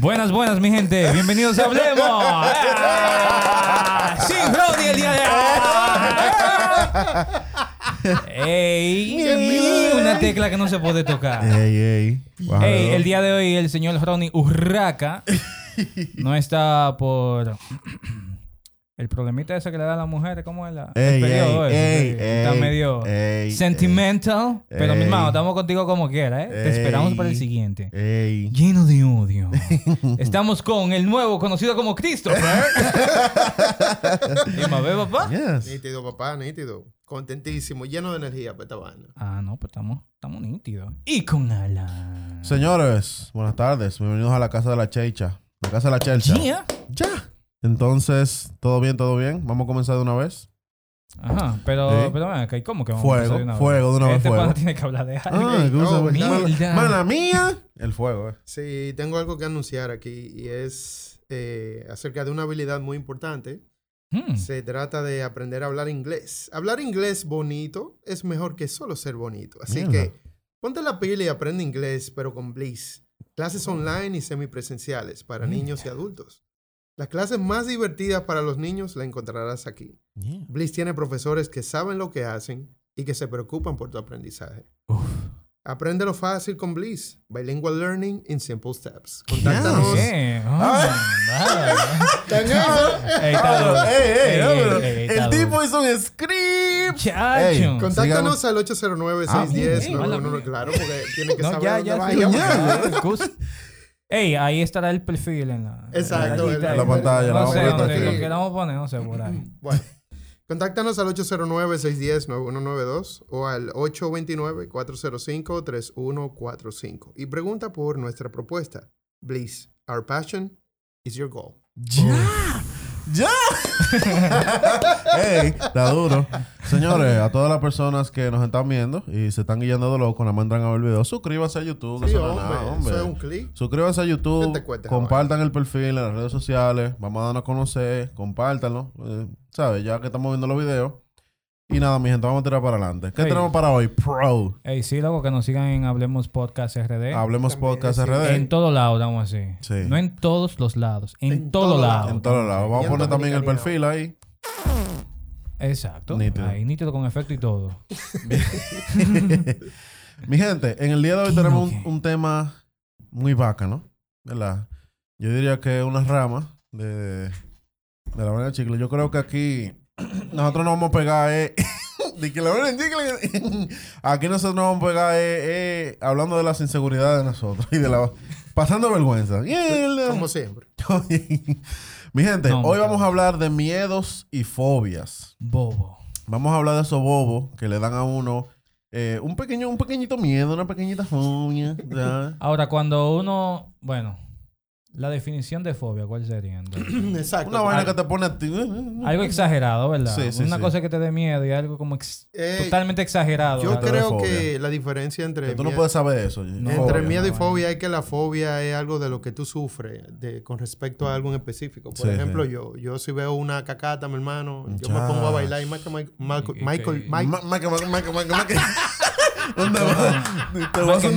Buenas, buenas, mi gente. Bienvenidos a Hablemos. ¡Ah! Sin Brody el día de hoy. ¡Ey! Una tecla que no se puede tocar. Ey, ey. Ey, el día de hoy el señor Ronnie Urraca no está por el problemita ese que le da a la mujer, ¿cómo es la? Ey, el periodo ey, ese, ey. Está ey, medio ey, sentimental, pero mi hermano, estamos contigo como quiera, ¿eh? Te esperamos para el siguiente. Ey. Lleno de odio. Estamos con el nuevo conocido como Christopher. Dime, ¿ve, papá? Yes. Nítido, papá, nítido. Contentísimo, lleno de energía para esta vaina. Ah, no, pues estamos, estamos nítidos. Y con Alan. Señores, buenas tardes. Bienvenidos a la casa de la Checha. La casa de la Chelcha. Yeah. Ya. Entonces, ¿todo bien, todo bien? Vamos a comenzar de una vez. Ajá, pero, Sí. pero ven acá, ¿y cómo que vamos Fuego, a empezar de una vez? fuego, de una vez Este fuego. tiene que hablar de algo. Ah, ¿qué cosa? oh, mierda. Mala mía. El fuego, eh. Sí, tengo algo que anunciar aquí y es eh, acerca de una habilidad muy importante. Hmm. Se trata de aprender a hablar inglés. Hablar inglés bonito es mejor que solo ser bonito. Así Mierda. que ponte la pila y aprende inglés, pero con Bliss. Clases online y semipresenciales para niños y adultos. Las clases más divertidas para los niños las encontrarás aquí. Yeah. Bliss tiene profesores que saben lo que hacen y que se preocupan por tu aprendizaje. Uf. Apréndelo fácil con Bliss. Bilingual Learning in Simple Steps. Contáctanos. El tipo hizo un script. Chacho. Contáctanos Sigamos. al 809 Ah, 610 ey, mala 911 mía. claro, porque tiene que No, saber ya, dónde ya. Ey, ahí estará el perfil en la... Exacto, en la pantalla, la No vamos sé, a aquí. lo queramos poner, no sé, por ahí. Bueno, contáctanos al 809-610-9192 o al 829-405-3145 y pregunta por nuestra propuesta. Bliss, our passion is your goal. ¡Ya! ¡Ya! ¡Ey! Está duro. Señores, a todas las personas que nos están viendo y se están guiando de loco, nada más entran a ver el video, suscríbanse a YouTube. Sí, no hombre, nada, hombre. eso es un clic. Suscríbanse a YouTube, ¿Qué te cuesta, compartan el perfil en las redes sociales, vamos a darnos a conocer, compártanlo, eh, ¿sabes? Ya que estamos viendo los videos. Y nada, mi gente, vamos a tirar para adelante. ¿Qué Ey. tenemos para hoy? Pro. Ey, sí, loco, que nos sigan en Hablemos Podcast RD. Hablemos También, Podcast. RD. En todo lado, estamos así. Sí. No en todos los lados. En, En todo, todo lado. en todos lados. Vamos a poner también el perfil ahí. Exacto. Nítido. Ahí, nítido con efecto y todo. Mi gente, en el día de hoy ¿Qué tenemos un, tema muy bacano, ¿verdad? Yo diría que es una rama de, de la vaina de chicle. Yo creo que aquí nosotros nos vamos a pegar eh. Aquí nosotros nos vamos a pegar eh, eh, hablando de las inseguridades de nosotros y de la pasando vergüenza. Mierda. Como siempre. Mi gente, No, hoy vamos a hablar de miedos y fobias. Bobo. Vamos a hablar de esos bobos que le dan a uno eh, un pequeño, un pequeñito miedo, una pequeñita fobia. ¿ya? Ahora, cuando uno. Bueno, la definición de fobia, ¿cuál sería? entonces? Exacto. Una vaina que te pone a ti. algo exagerado, ¿verdad? Sí, sí, Una sí. cosa que te dé miedo y algo como ex- Eh, totalmente exagerado. Yo creo que la diferencia entre Que tú no puedes saber eso. No. Entre Fobia. miedo y no, fobia es que la fobia es algo de lo que tú sufres de, con respecto a algo en específico. Por Sí, ejemplo, sí. yo yo si veo una cacata, mi hermano, yo me pongo a bailar y Michael, Michael, Y- y- Michael, que- Mike- Ma- ¿Dónde vas? Te vas a.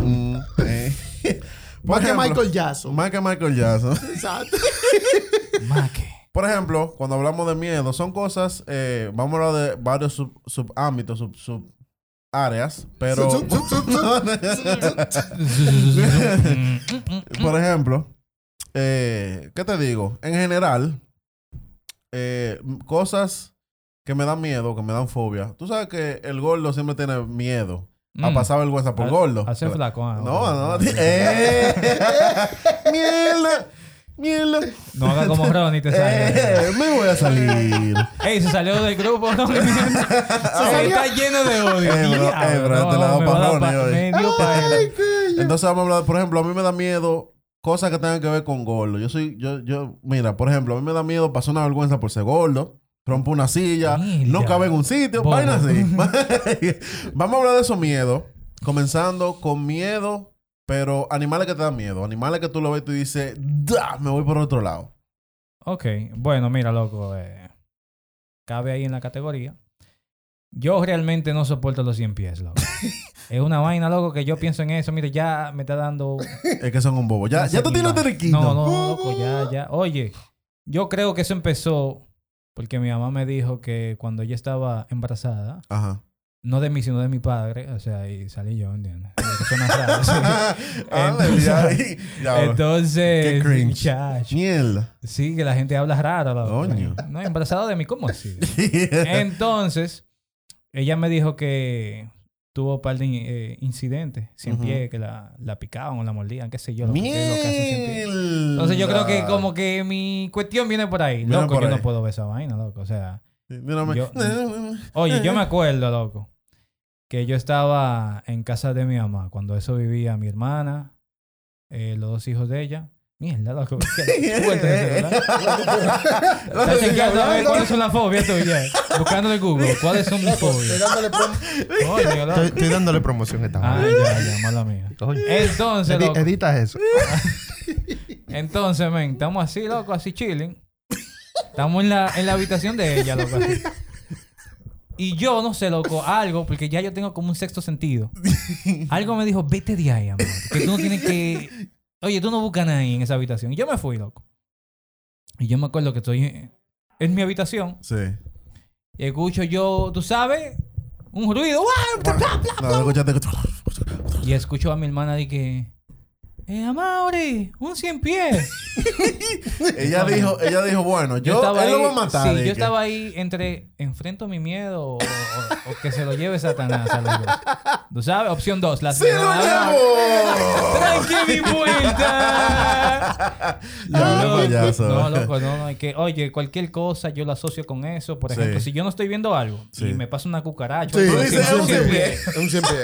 Mm, eh. Por Más que ejemplo, Michael Jackson. Maque Michael Jackson. Exacto. Maque. Por ejemplo, cuando hablamos de miedo, son cosas, eh, vamos a hablar de varios sub, subámbitos, sub, sub áreas, pero por ejemplo, eh, ¿qué te digo? En general, eh, cosas que me dan miedo, que me dan fobia. Tú sabes que el gordo siempre tiene miedo a Mm. pasar vergüenza por gordo. a ser flaco. ah, No, ok. no. ¡Eh! ¡Mierda! ¡Mierda! No haga como Ronnie te sale. Eh, me voy a salir. Ey, se salió del grupo, ¿no? Se está lleno de odio. Eh, bro, eh, bro, no, te la no, doy me pa' va a dar Ronnie hoy. él. Entonces vamos a hablar, por ejemplo, a mí me da miedo cosas que tengan que ver con gordo. Yo soy, yo, yo, mira, por ejemplo, a mí me da miedo pasar una vergüenza por ser gordo. Rompo una silla, no cabe en un sitio, vaina así. Vamos a hablar de esos miedos. Comenzando con miedo, pero animales que te dan miedo. Animales que tú lo ves y tú dices, "Da, me voy por otro lado. Ok, bueno, mira, loco. eh, cabe ahí en la categoría. Yo realmente no soporto los 100 pies, loco. es una vaina, loco, que yo pienso en eso. Mire, ya me está dando... Es que son un bobo. Ya, ya tú tienes teriquito. No, no, loco, ya, ya. Oye, yo creo que eso empezó porque mi mamá me dijo que cuando ella estaba embarazada, Ajá. no de mí, sino de mi padre, o sea, y salí yo, ¿entiendes? Raro, sí. Ah, Entonces- Entonces, Qué cringe. muchacho. Mierda. Sí, que la gente habla raro. Coño. No, embarazada de mí, ¿cómo así? Entonces, ella me dijo que tuvo un par de eh, incidentes, cien pies, que la, la picaban o la mordían, qué sé yo. lo que- que. Entonces yo creo que como que mi cuestión viene por ahí. Viene Loco, por yo ahí. no puedo ver esa vaina, loco. O sea, Yo- oye, yo me acuerdo, loco, que yo estaba en casa de mi mamá cuando eso vivía mi hermana, eh, los dos hijos de ella. Mierda, loco. Qué fuerte eso, ¿verdad? Está chequeando a ver cuáles son las fobias tuyas. Buscándole en Google. ¿Cuáles son mis Estoy fobias? Coño, estoy, loco. estoy dándole promoción a esta Ah, madre. ya, ya, mala mía. Coño. Entonces, Edi- loco. edita eso. Entonces, men, estamos así, loco, así chilling. Estamos en la, en la habitación de ella, loco. así. Y yo, no sé, loco, algo, porque ya yo tengo como un sexto sentido. Algo me dijo, vete de ahí, amor. Que tú no tienes que... Oye, tú no buscas ahí en esa habitación. Y yo me fui, loco. Y yo me acuerdo que estoy en, mi habitación. Sí. Y escucho yo, tú sabes, un ruido. ¡guau! No, escúchate. Y escucho a mi hermana de que... Eh, Amaury, un cien pies. ella dijo, ella dijo, bueno, yo, estaba él lo va a matar. Sí, yo que- estaba ahí entre enfrento mi miedo o, o- o que se lo lleve Satanás a los dos. ¿Tú sabes? Opción dos. La ¡Se lo llevó! ¡Tranque mi vuelta! Ya, No, payaso. No, loco, no, no. hay que, oye, cualquier cosa yo la asocio con eso. Por Sí. ejemplo, si yo no estoy viendo algo Sí. y me pasa una cucaracha, Sí, o algo dices, así, "Es un un cien cien pies", Es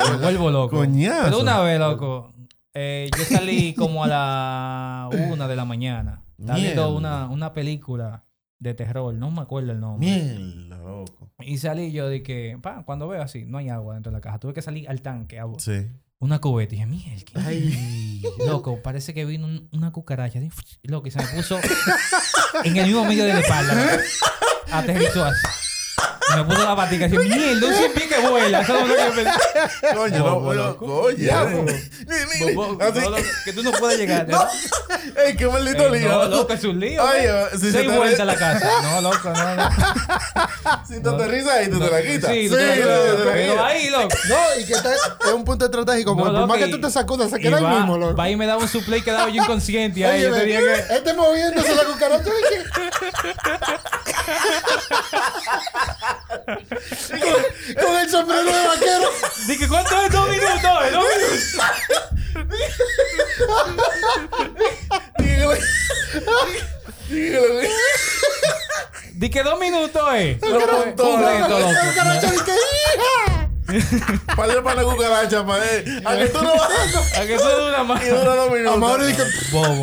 un me vuelvo loco. Coñazo. Pero una vez, loco, eh, yo salí como a la una de la mañana. Estaba viendo una, una película de terror, no me acuerdo el nombre. Mierda, loco. Y salí yo de que, pa, cuando veo así, no hay agua dentro de la caja. Tuve que salir al tanque, a Sí. una cubeta. Y dije, mierda. Loco, parece que vino un- una cucaracha. así, Loco, y se me puso en el mismo medio de la espalda. Aterrizó así. Y me puso la patica así, mierda, un cien pies que vuela. Eso es lo que yo pensé. Coño, no, bueno, loco, que tú no puedes llegar. No. Ey, qué maldito Eh, lío. no, loco, es un lío. Si se Seis te- vueltas a la casa. No, loco, no, no. Si te aterrizas ahí, tú te la quitas. Sí, tú te la quitas. tú te la Pero quitas. ahí, loco. No, y que está, es un punto estratégico. Porque No, por más que tú te sacudas, se y queda ahí va- mismo, loco. Va y me daba un suplay y quedaba yo inconsciente. Y ahí yo te dije que... Este moviéndose la cucaracha. Con el sombrero de vaquero. Dije, ¿cuánto es? Dos minutos, eh, dos minutos. Dije, dos minutos, eh. Lo Completo, loco. dice, hija. Para para la cucaracha, él. A que tú no vas A que eso dura más. y dura dos minutos. Bobo,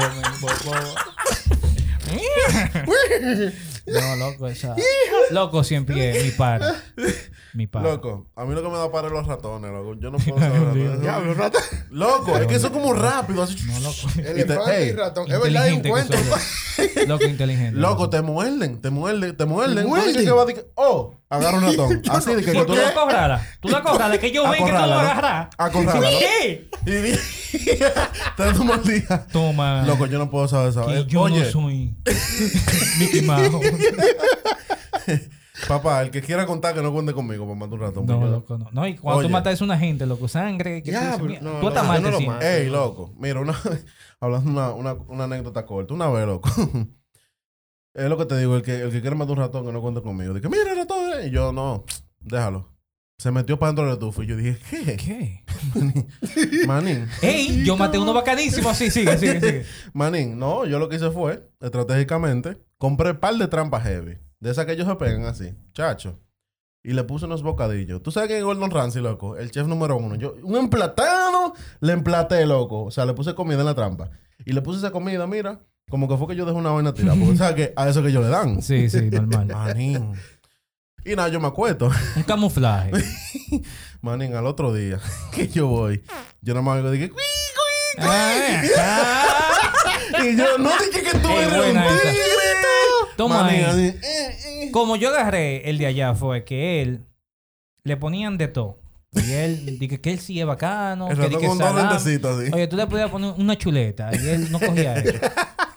bo- bobo. No, loco, esa. Loco, siempre mi par. Mi par. Loco, a mí lo que me da para es los ratones, loco. Yo no puedo saber. diablo, rata. Loco, es que eso es como rápido. Así. No, loco. Elefante Ey, y ratón. Es verdad, hay un cuento. loco. Inteligente. Loco, te muerden, te muerden, te muerden. ¿Te Tú muerden? que va a decir, oh, agarra un ratón. Así de que, que ¿Por tú lo la acorralas? Tú la acorralas, que yo ven que tú lo agarras. Acorrala, ¿no? ¿Qué? Y te mal día. Toma. Loco, yo no puedo saber que Eh, yo no soy Mickey Mouse. Papá, el que quiera contar que no cuente conmigo para matar un ratón. No, loco, no. No, y cuando Oye. tú matas a una gente, loco, sangre, que tú, Ya, dices, pero- mira, no, tú no, yo lo mato. Ey, loco, mira, una hablando una, una, una anécdota corta. Una vez, loco. es lo que te digo, el que, el que quiere matar un ratón que no cuente conmigo. Dije, mira el ratón. eh. Y yo, no, déjalo. Se metió para dentro del estufa. Y yo dije, ¿qué? ¿Qué? Manín. Ey, yo maté uno bacanísimo así, sigue, sigue, sigue. Manín, no, yo lo que hice fue, estratégicamente, compré par de trampas heavy. De esas que ellos se pegan así, chacho. Y le puse unos bocadillos. ¿Tú sabes quién es Gordon Ramsay, loco? El chef número uno. Yo, un emplatado, le emplaté, loco. O sea, le puse comida en la trampa. Y le puse esa comida, mira, como que fue que yo dejé una vaina tirada. Porque, ¿sabes que A eso que ellos le dan. Sí, sí, normal. Manín. Y nada, yo me acuesto. Un camuflaje. Manín, al otro día que yo voy, yo nada más digo, dije, "Cuí, cuí". Ah, ah. y yo, no dije que tú eres un tigre. Toma Manín, ahí. eh, eh. Como yo agarré el de allá fue que él le ponían de todo. Y él, dije que él sí es bacano. El que, ratón que con dos así. Oye, tú le podías poner una chuleta y él no cogía eso.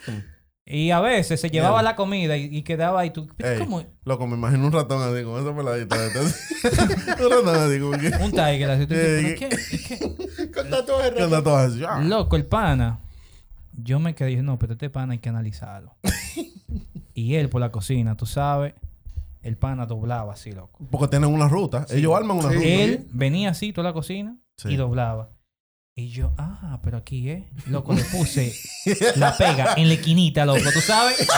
y a veces se llevaba la comida y, y quedaba ahí. Tú, Ey, ¿Cómo? Loco, me imagino un ratón así, con esa peladita. de un ratón así, como que... Un tiger así. Tú dices, Eh, ¿pero qué? ¿Qué? Con tatuajes así. ah. Loco, el pana. Yo me quedé y dije, no, pero este pana hay que analizarlo. Y él por la cocina, tú sabes, el pana doblaba así, loco. Porque tienen una ruta. Ellos arman una Sí. ruta. Él venía así toda la cocina Sí. y doblaba. Y yo, ah, pero aquí es. Loco, le puse la pega en la esquinita, loco. ¿Tú sabes?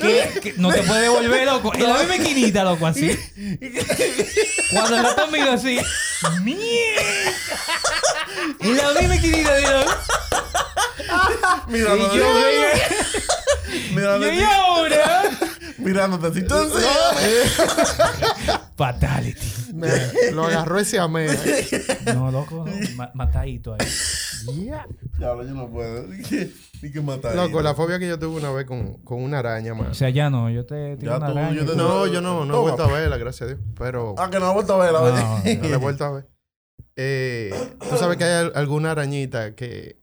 que, que no te puede devolver, loco. En la misma esquinita, loco, así. Cuando el ratón vino así, ¡mierda! En la misma esquinita, digo. Mirándote. Y yo. Mirándote. Y ahora. Mirándote así. Entonces. Fatality. Me- lo agarró ese amén. No, loco, no. Ma- matadito ahí. Diablo, yo no puedo. Ni que, ni que matar. Loco, la fobia que yo tuve una vez con, con una araña, O man. sea, ya no. Yo te tiro Ya una tú, araña. yo te- No, yo no, no he Toma. vuelto a verla, gracias a Dios. Pero Ah, que no ha vuelto a ver la No, no la he vuelto a ver. Eh, Tú sabes que hay al- alguna arañita que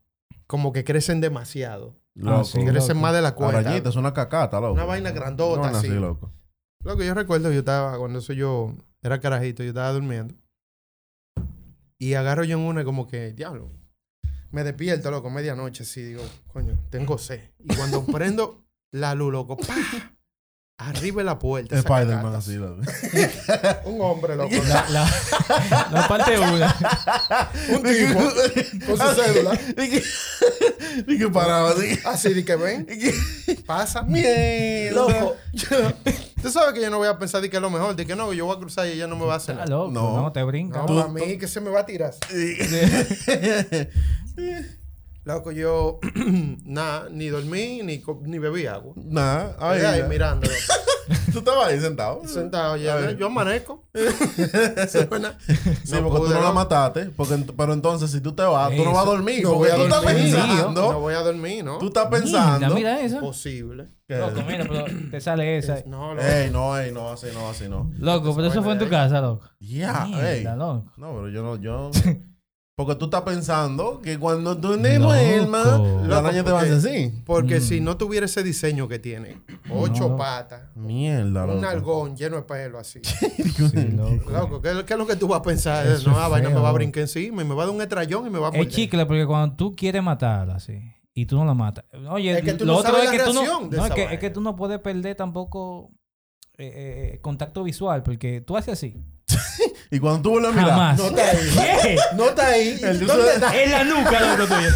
como que crecen demasiado. Loco. Ah, sí. Crecen más de la cuenta. Arañita, es una cacata, loco. Una vaina grandota, así. así, loco. Lo que yo recuerdo, yo estaba, cuando eso yo era carajito, yo estaba durmiendo. Y agarro yo en una y como que, diablo. Me despierto, loco, medianoche, así, digo, coño, tengo sed. Y cuando prendo la luz, loco, ¡pa! Arriba de la puerta. Spider-Man así. Un hombre, loco. La, la, la parte una. un tipo con su cédula. Y que, y que paraba así. Así de que ven, Y que, pasa. mierda. Loco. Tú sabes que yo no voy a pensar de que es lo mejor, de que no, yo voy a cruzar y ella no me va a hacer Está nada. loco, No. no, te brinca. No, a mí que se me va a tirar. Loco, yo nada, ni dormí, ni, ni bebí agua. Nah, Ahí, ahí. ahí mirando, loco. Tú estabas ahí sentado. sentado ya. Yo amanezco. Suena. Sí, porque tú no la mataste. Porque, pero entonces, si tú te vas, tú no vas a dormir. No voy a tú estás dormir. pensando. No voy a dormir, ¿no? Tú estás pensando. Mira, mira eso. Posible. Loco, mira, pero te sale esa. No, loco. Ey, no, ey, no, así no, así no. Loco, pero eso fue en tu casa, loco. Ya, ey. loco. No, pero yo no, yo. Porque tú estás pensando que cuando tú Loco. duermas, la araña te va a hacer así. Porque Mm. si no tuviera ese diseño que tiene, ocho No. patas, Mierda, un algón lleno de pelo así. Sí, loco. Loco, ¿qué, qué es lo que tú vas a pensar? Eso no, es ah, vaina me va a brincar encima y me va a dar un estrellón y me va a Es morder. chicle porque cuando tú quieres matarla, así, y tú no la matas. Oye, Es que tú lo no otro sabes es la que tú no. reacción de no, es que, es que tú no puedes perder tampoco eh, eh, contacto visual porque tú haces así. Y cuando tú vuelves a mirar. Jamás. No está ahí. ¿Qué? No está ahí. El de ¿Dónde uso- está? En la nuca, loco, tuyo.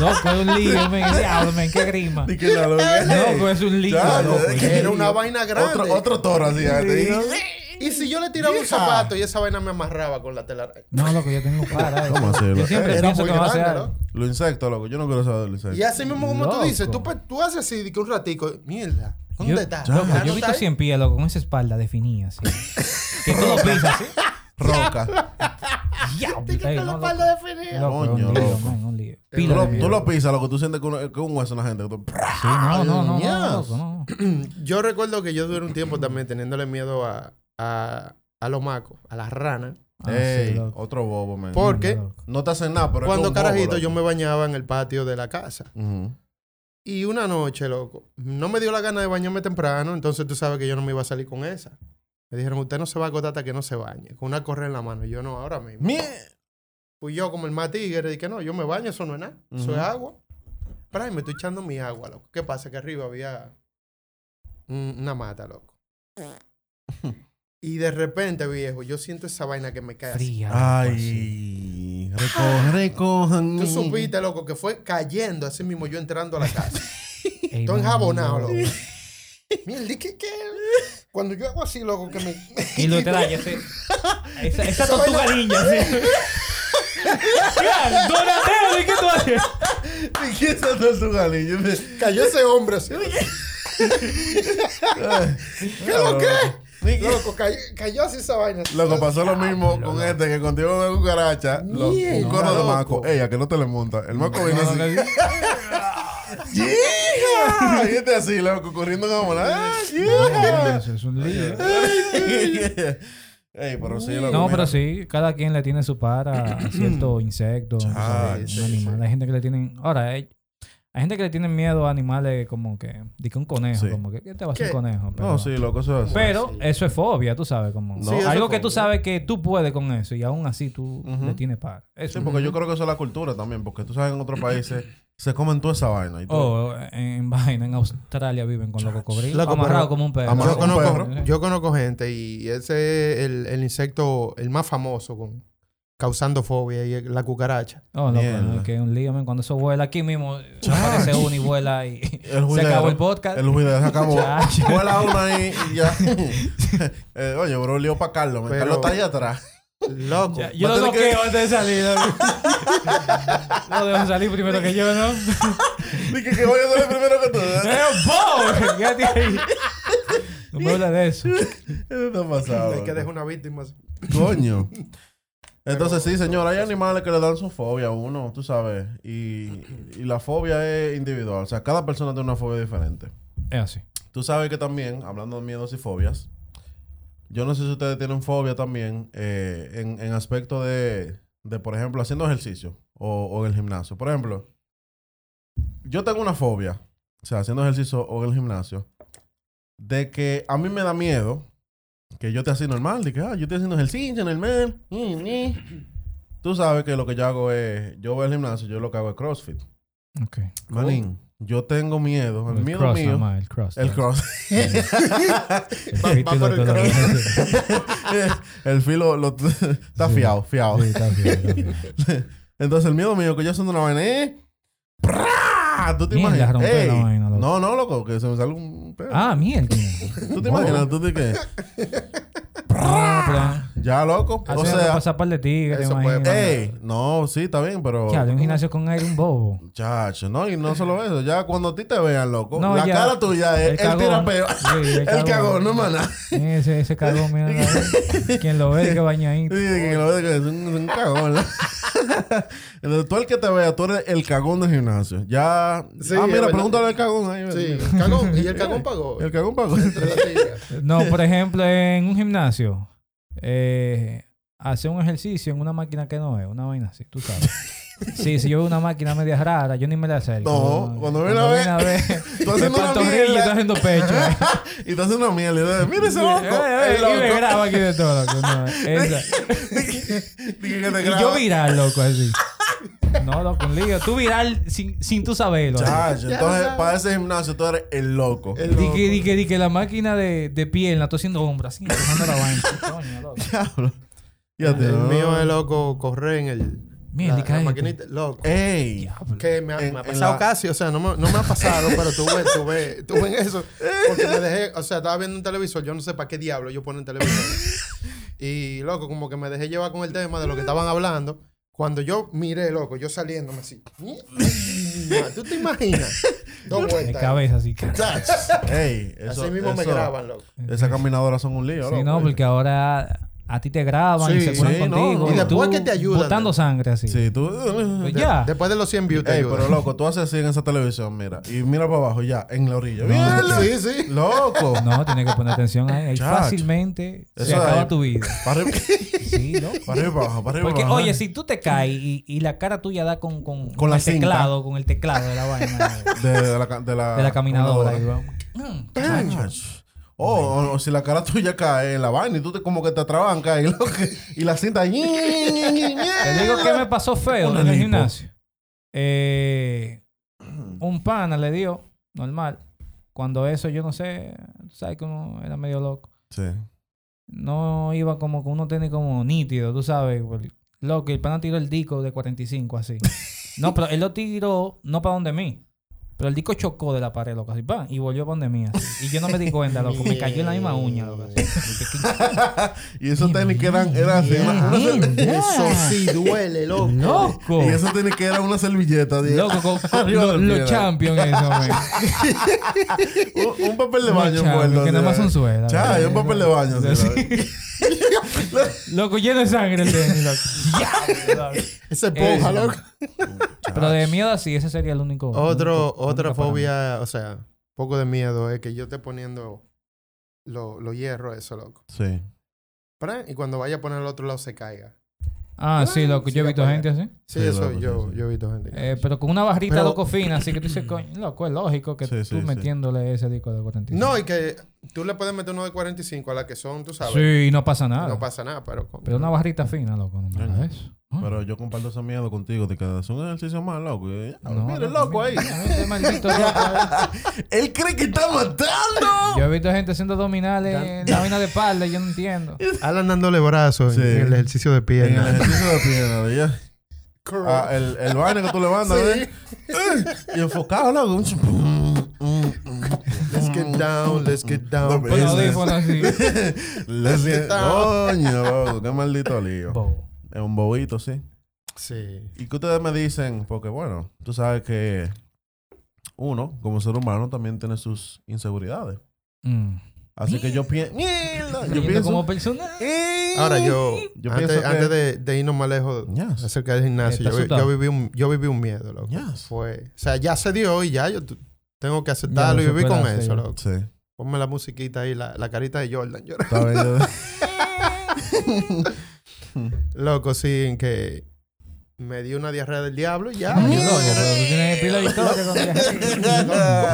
Loco, es un lío, men. Diablo, men, qué grima. Y que la loca- Loco, es un lío, Ya, loco. es es que Era una vaina grande. Otro, otro toro así. ahí. Y si yo le tiraba un Hija. zapato y esa vaina me amarraba con la tela. No, loco, yo tengo para. ¿Cómo así, Yo loco? siempre Era pienso muy que va a ser grande, algo. ¿no? Los insectos, loco. Yo no quiero saber de los insectos. Y así mismo como tú dices, tú, pe- tú haces así de que un ratico, mierda, ¿dónde Yo, está? Ya, loco, Ah, yo ¿no he visto ahí? 100 pies, loco, con esa espalda definida, así. que tú lo pisas, así. Roca. Que ey, estar la no, espalda definida. Es Coño, un lío, loco. man, un lío. Tú lo, tú miedo. lo pisas, loco. Tú sientes que, uno- que un hueso en la gente. Tú- Sí, no, no, no. Yo recuerdo que yo duré un tiempo también teniéndole miedo a, a, a los macos, a las ranas. Ah, Ey, otro bobo, man. Por- Porque Loco. No te hacen nada, pero es Cuando que un bobo, carajito yo me bañaba en el patio de la casa. Y una noche, loco, no me dio la gana de bañarme temprano, entonces tú sabes que yo no me iba a salir con esa. Me dijeron, usted no se va a agotar hasta que no se bañe, con una correa en la mano. Y yo no, ahora mismo. Mie- Fui yo como el más tigre, dije, no, yo me baño, eso no es nada, eso es agua. Pero ahí me estoy echando mi agua, loco. ¿Qué pasa? Que arriba había un- una mata, loco. y de repente, viejo, yo siento esa vaina que me cae así. Fría. loco, Ay, así. recojan, recojan. Tú supiste, loco, que fue cayendo así mismo yo entrando a la casa. No, enjabonado, loco. ¿y ¿qué, qué? Cuando yo hago así, loco, que me... Y lo te da, ya sé. Esa, esa tortuga ninja, sí. Mira, Donatello, ¿y qué tú haces? ¿Y es esa tortuga ninja? Cayó ese hombre así. ¿Qué lo que? Loco, cayó, cayó así esa vaina. Loco, pasó lo mismo con este que contigo de cucaracha. lo- un coro de maco. Ella, que no te le monta. El maco viene No, así. No, no, ¡Yeah! Y este así, loco, corriendo como la. ¡Ah, yeah! Eso es un lío. Ey, pero sí, loco, No, mira. pero sí, cada quien le tiene su par a, a cierto insecto, tú sabes, Sí, sí, animal. Hay gente que le tienen. Ahora, hay, hay gente que le tiene miedo a animales como que. Di que un conejo, como que. ¿Qué te va a hacer un conejo? Pero, No, sí, loco, eso es. Pero eso es fobia, tú sabes. como eso Algo que tú sabes que tú puedes con eso y aún así tú Ujú. le tienes par. Eso. Sí, porque yo creo que eso es la cultura también, porque tú sabes que en otros países se comen toda esa vaina. Y todo. Oh, en vaina, en Australia viven con los cocodrilos. Pero- como un perro. amarrado Yo como un conozco, perro. yo conozco gente y ese es el, el insecto, el más famoso con, causando fobia y es la cucaracha. Oh, no, es que un lío, man. Cuando eso vuela aquí mismo, aparece uno y vuela y El se acabó el podcast. El juidero se acabó. Vuela uno ahí y ya. Eh, oye, bro, lío para Carlos. Pero- Carlos está ahí atrás. Loco. Ya, yo lo que- bloqueo antes de salir. ¿no? no salir primero que yo, ¿no? Dije que voy a salir primero que tú. ¡Eh, ¡Bob! Quédate ahí. No me hables de eso. Eso está pasado. Hay que dejar una víctima. así. Coño. Entonces, sí, señor, hay animales que le dan su fobia a uno, tú sabes. Y, y la fobia es individual. O sea, cada persona tiene una fobia diferente. Es así. Tú sabes que también, hablando de miedos y fobias, yo no sé si ustedes tienen fobia también eh, en, en aspecto de, de, por ejemplo, haciendo ejercicio o, o en el gimnasio. Por ejemplo, yo tengo una fobia, o sea, haciendo ejercicio o en el gimnasio, de que a mí me da miedo que yo esté así normal, de que ah, yo estoy haciendo ejercicio normal. ni, ni. Tú sabes que lo que yo hago es, yo voy al gimnasio, yo lo que hago es CrossFit. Ok. Manín, yo tengo miedo, el, El miedo cross mío, más, el cross. el cross. El Va- fit va y por el cross. el filo lo, está Sí. fiado, fiado. Sí, está está bien. Entonces el miedo mío que yo haciendo una vaina es... ¡Prá! ¿Tú te Mierda, imaginas? Ey, la vaina, loco. no, no, loco, que se me sale un pedo. Ah, mierda. ¿Tú te imaginas? ¿Tú te qué? Pero... Ya, loco. O sea, pasar par de tigres, ey, no, sí, está bien, pero... Ya, de un gimnasio con aire un bobo. Chacho, no, y no solo eso, ya cuando a ti te vean, loco, No, la ya. cara tuya es El el, tira cagón. peo. Sí, el el cagón. no mana. Ese, ese cagón, mira. Quien lo ve, que bañadito. Sí, que lo ve que es un, un cagón. ¿no? Entonces, tú el que te vea, tú eres el cagón del gimnasio. Ya. Sí, ah, mira, pregúntale al cagón ahí. Sí, mira. cagón. Y el cagón pagó. El cagón pagó. No, por ejemplo, en un gimnasio, eh, hacer un ejercicio en una máquina que no es, una vaina así, tú sabes. Sí, si yo veo una máquina media rara, yo ni me la acerco. No, cuando viene a ver, a ver, tú haciendo una pantorrilla, mierda. estoy haciendo pecho. y te hace una miel. Y mira ese loco. Eh, eh, y me graba aquí de todo, loco. No, esa. Y yo viral, loco, así. No, loco, un lío. Tú viral sin, sin tú saberlo. Chacho, entonces, para ese gimnasio, tú eres el loco. El Di loco. que, di que, di que la máquina de, de pierna, estoy haciendo hombro, así, empezando la vaina. Coño, loco. Diablo. Fíjate, El mío es loco correr en el. Mierda, la, maquinita. Loco. Ey. Diablo. Que me ha, En- me ha en pasado la- casi, o sea, no me, no me ha pasado, pero tuve, tuve, tuve en eso. Porque me dejé, o sea, estaba viendo un televisor, yo no sé para qué diablo yo pongo en televisor. Y, loco, como que me dejé llevar con el tema de lo que estaban hablando. Cuando yo miré, loco, yo saliéndome así. ¿Tú te imaginas? Dos De vueltas. cabeza, así. Ey. Eso, Así mismo me graban, loco. Esas caminadoras son un lío, Sí, loco. no, porque ahora a ti te graban y Sí, se ponen sí, contigo. no. Y después que te ayudan, Botando ¿no? sangre así. Sí, tú... Pues De- ya. Después de los 100 views te Ey, ayudan. pero loco, tú haces así en esa televisión, mira. Y mira para abajo, ya, en la orilla. No. Sí, sí. Loco. No, tienes que poner atención ahí. Ahí fácilmente se Eso acaba ahí. tu vida. Para Sí, ¿no? para arriba y para abajo, para arriba y Porque, para oye, si tú te caes y, y la cara tuya da con, con, Con la el cinta. teclado, con el teclado de la vaina, de, De, la, de la, de la caminadora. y caminadora. va, mm, Chacho. O, si la cara tuya cae en la vaina y tú te, como que te atrabancas y, y la cinta... Te digo que me pasó feo en el gimnasio. Eh, un pana le dio, normal. Cuando eso, yo no sé, sabes que uno era medio loco. Sí. No iba como con uno tenis como nítido, tú sabes. Loco, el pana tiró el disco de 45 así. No, pero él lo tiró no para donde mí. Pero el disco chocó de la pared, loco, así, ¡pam! y volvió mí. así. Y yo no me di cuenta, loco. Me cayó en la misma uña, loco. así. Y esos tenis que eran, eran así, una, una. Eso sí duele, loco. ¡Loco! y esos tenis que eran una servilleta. Loco, con, con Arriba lo- del los champions eso, un, un papel de baño que nada más son suelas. Un papel de baño. Loco, lleno de sangre el esponja, Eso. loco. Pero de miedo así, ese sería el único. Otro, único- otra para fobia, o sea, poco de miedo es que yo esté poniendo los lo hierros, eso, loco. Sí. Pran, y cuando vaya a poner al otro lado se caiga. Ah, sí, loco. Yo he visto para gente así. Sí, Sí, eso loco, yo, yo he visto gente. Eh, pero con una barrita Pero- loco fina, así que tú dices, coño, loco, es lógico que Sí, tú sí, sí. metiéndole ese disco de 45. no, y que tú le puedes meter uno de 45 a la que son, tú sabes. Sí, no pasa nada. No pasa nada, pero... con- Pero una barrita fina, loco, no me hagas eso. Ah. Pero yo comparto ese miedo contigo de que es un ejercicio más loco. Y, ya, No, mira el no, loco ahí. maldito loco ahí. Él cree que está matando. Yo he visto gente haciendo abdominales en la vaina de espalda y yo no entiendo. Alan dándole brazos en- Sí. en el ejercicio de En el pierna. ejercicio de pierna, de ya. Ah, el, el vaina que tú levantas, Sí. ¿ves? Y enfocado, loco. Let's get down, let's get down. No, Con Ese- audífonos así. Let's get- Coño, loco, qué maldito lío. Bobo. Es un bobito, sí. Sí. ¿Y qué ustedes me dicen? Porque, bueno, tú sabes que uno, como ser humano, también tiene sus inseguridades. Mm. Así que yo pienso... ¡Mierda! Yo pienso... como persona. Ahora yo, Yo antes, pienso que- antes de, de irnos más lejos Yes. acerca del gimnasio, yo, viví un, yo viví un miedo, loco. Yes. Fue, o sea, ya se dio y ya yo tengo que aceptarlo y vivir con eso, loco. Sí. Ponme la musiquita ahí, la, la carita de Jordan. llora. Está bien. yo- Loco, sí, en que me dio una diarrea del diablo y ya. Loco, pero tú tienes pila de historia con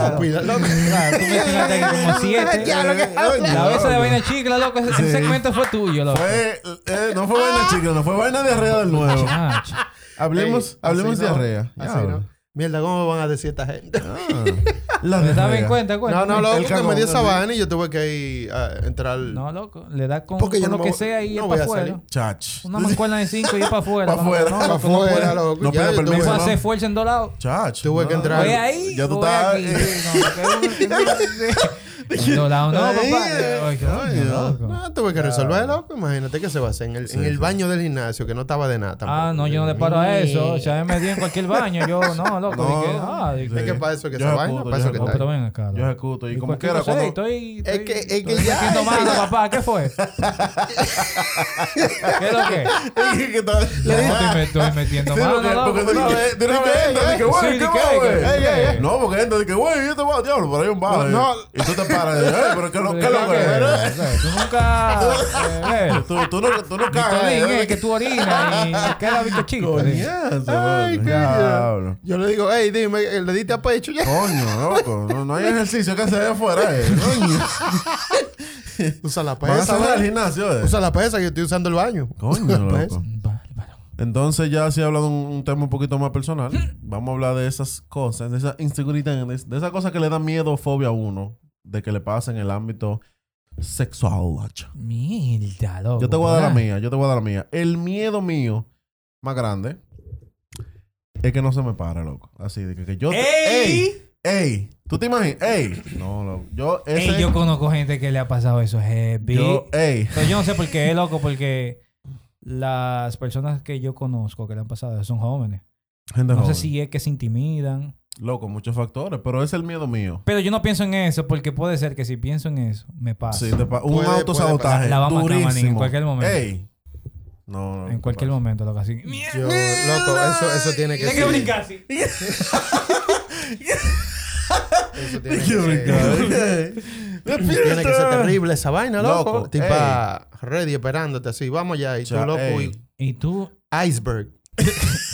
¿Cómo pila, loco? Claro, tú mencionaste que como siete. Ya, lo que habla. La vez de vaina chica, loco, ese Sí. segmento fue tuyo, loco. Fue, eh, no fue vaina chica, no fue vaina de arrea del nuevo. Hablemos, hablemos así de no, arrea. así Ya, no. Mierda, ¿cómo me van a decir esta gente? Ah, ¿Le dabas diarrea. en cuenta, cuenta? No, no, loco, El que me dio esa vaina y yo tuve que ir a entrar. No, loco. Le da con, Porque yo con no lo me que voy- sea y no es para a afuera. Chach. Una mancuerna de cinco y es para afuera. Pa' afuera. No, Pa' loco, no afuera, loco. No pide yo tuve- permiso, no. hacer fuerza en dos lados. Chach. Tuve que no. entrar. Voy ahí. Ya tú estás- aquí. No, no, Ahí, papá. eh. No, tuve que resolver, loco. Imagínate que se va a hacer en el, Sí, en el sí. baño del gimnasio, que no estaba de nada tampoco. Ah, no, yo no le paro a eso. O sea, me dio en cualquier baño. Yo, no, loco. No. dije, ah, dije, Es que para eso que vaina, yo para eso que no, está pero ven acá. Yo ejecuto. Y Y como quiera, cuando... estoy, Es que- estoy- es que estoy ya- metiendo mano, papá. ¿Qué fue? ¿Qué es lo que? Estoy, me estoy metiendo mano, porque, loco. porque de una vez, de una vez entra, dije, güey, Sí, ¿qué ¿de va, qué? güey? ¿Qué? Ey, ey, No, porque entra, dije, güey, yo te voy a diablo, por ahí un bajo. No. Y tú te dices, "Ey, pero ¿qué lo que Tú nunca... eh, eh, Tú, tú no, tú no cagas. ¿eh? eh, que tú orinas y queda bicochito. Coñazo, Ay, loco. coño. Diablo. Yo le digo, hey, dime, le diste a pecho ya. Coño, loco. No, no hay ejercicio que hacer afuera, eh. Coño. Usa la a pesa, cerrar el ¿verdad? gimnasio, eh. Usa la pesa que yo estoy usando el baño. Coño, La pesa. loco. Entonces, ya hablado de un, un tema un poquito más personal. Vamos a hablar de esas cosas, de esas inseguridades, de esas cosas que le dan miedo o fobia a uno, de que le pasa en el ámbito sexual. Mierda, loco. Yo te voy a dar la mía, yo te voy a dar la mía. El miedo mío más grande es que no se me para, loco. Así de que, que yo. te- ¡Ey! ¡Ey! ¿Tú te imaginas? ¡Ey! No, loco. Yo, ese. Ey, yo conozco gente que le ha pasado eso heavy. yo, ¡Ey! Pero yo no sé por qué, loco, porque las personas que yo conozco que le han pasado eso son jóvenes. Gente No joven. sé si es que se intimidan. Loco, muchos factores, pero es el miedo mío. Pero yo no pienso en eso porque puede ser que si pienso en eso, me pase. Sí, te pa- un autosabotaje. La vamos a matar, manín, durísimo. en cualquier momento. ¡Ey! No, no. en cualquier momento, loco, así. Yo, loco, eso, eso tiene que Tienes que ser. brincar así. Eso tiene que ser. Tiene que ser terrible esa vaina, loco. Loco, Tipo, ready esperándote así. Vamos ya. Y tú, loco, ey. Y tú, y iceberg.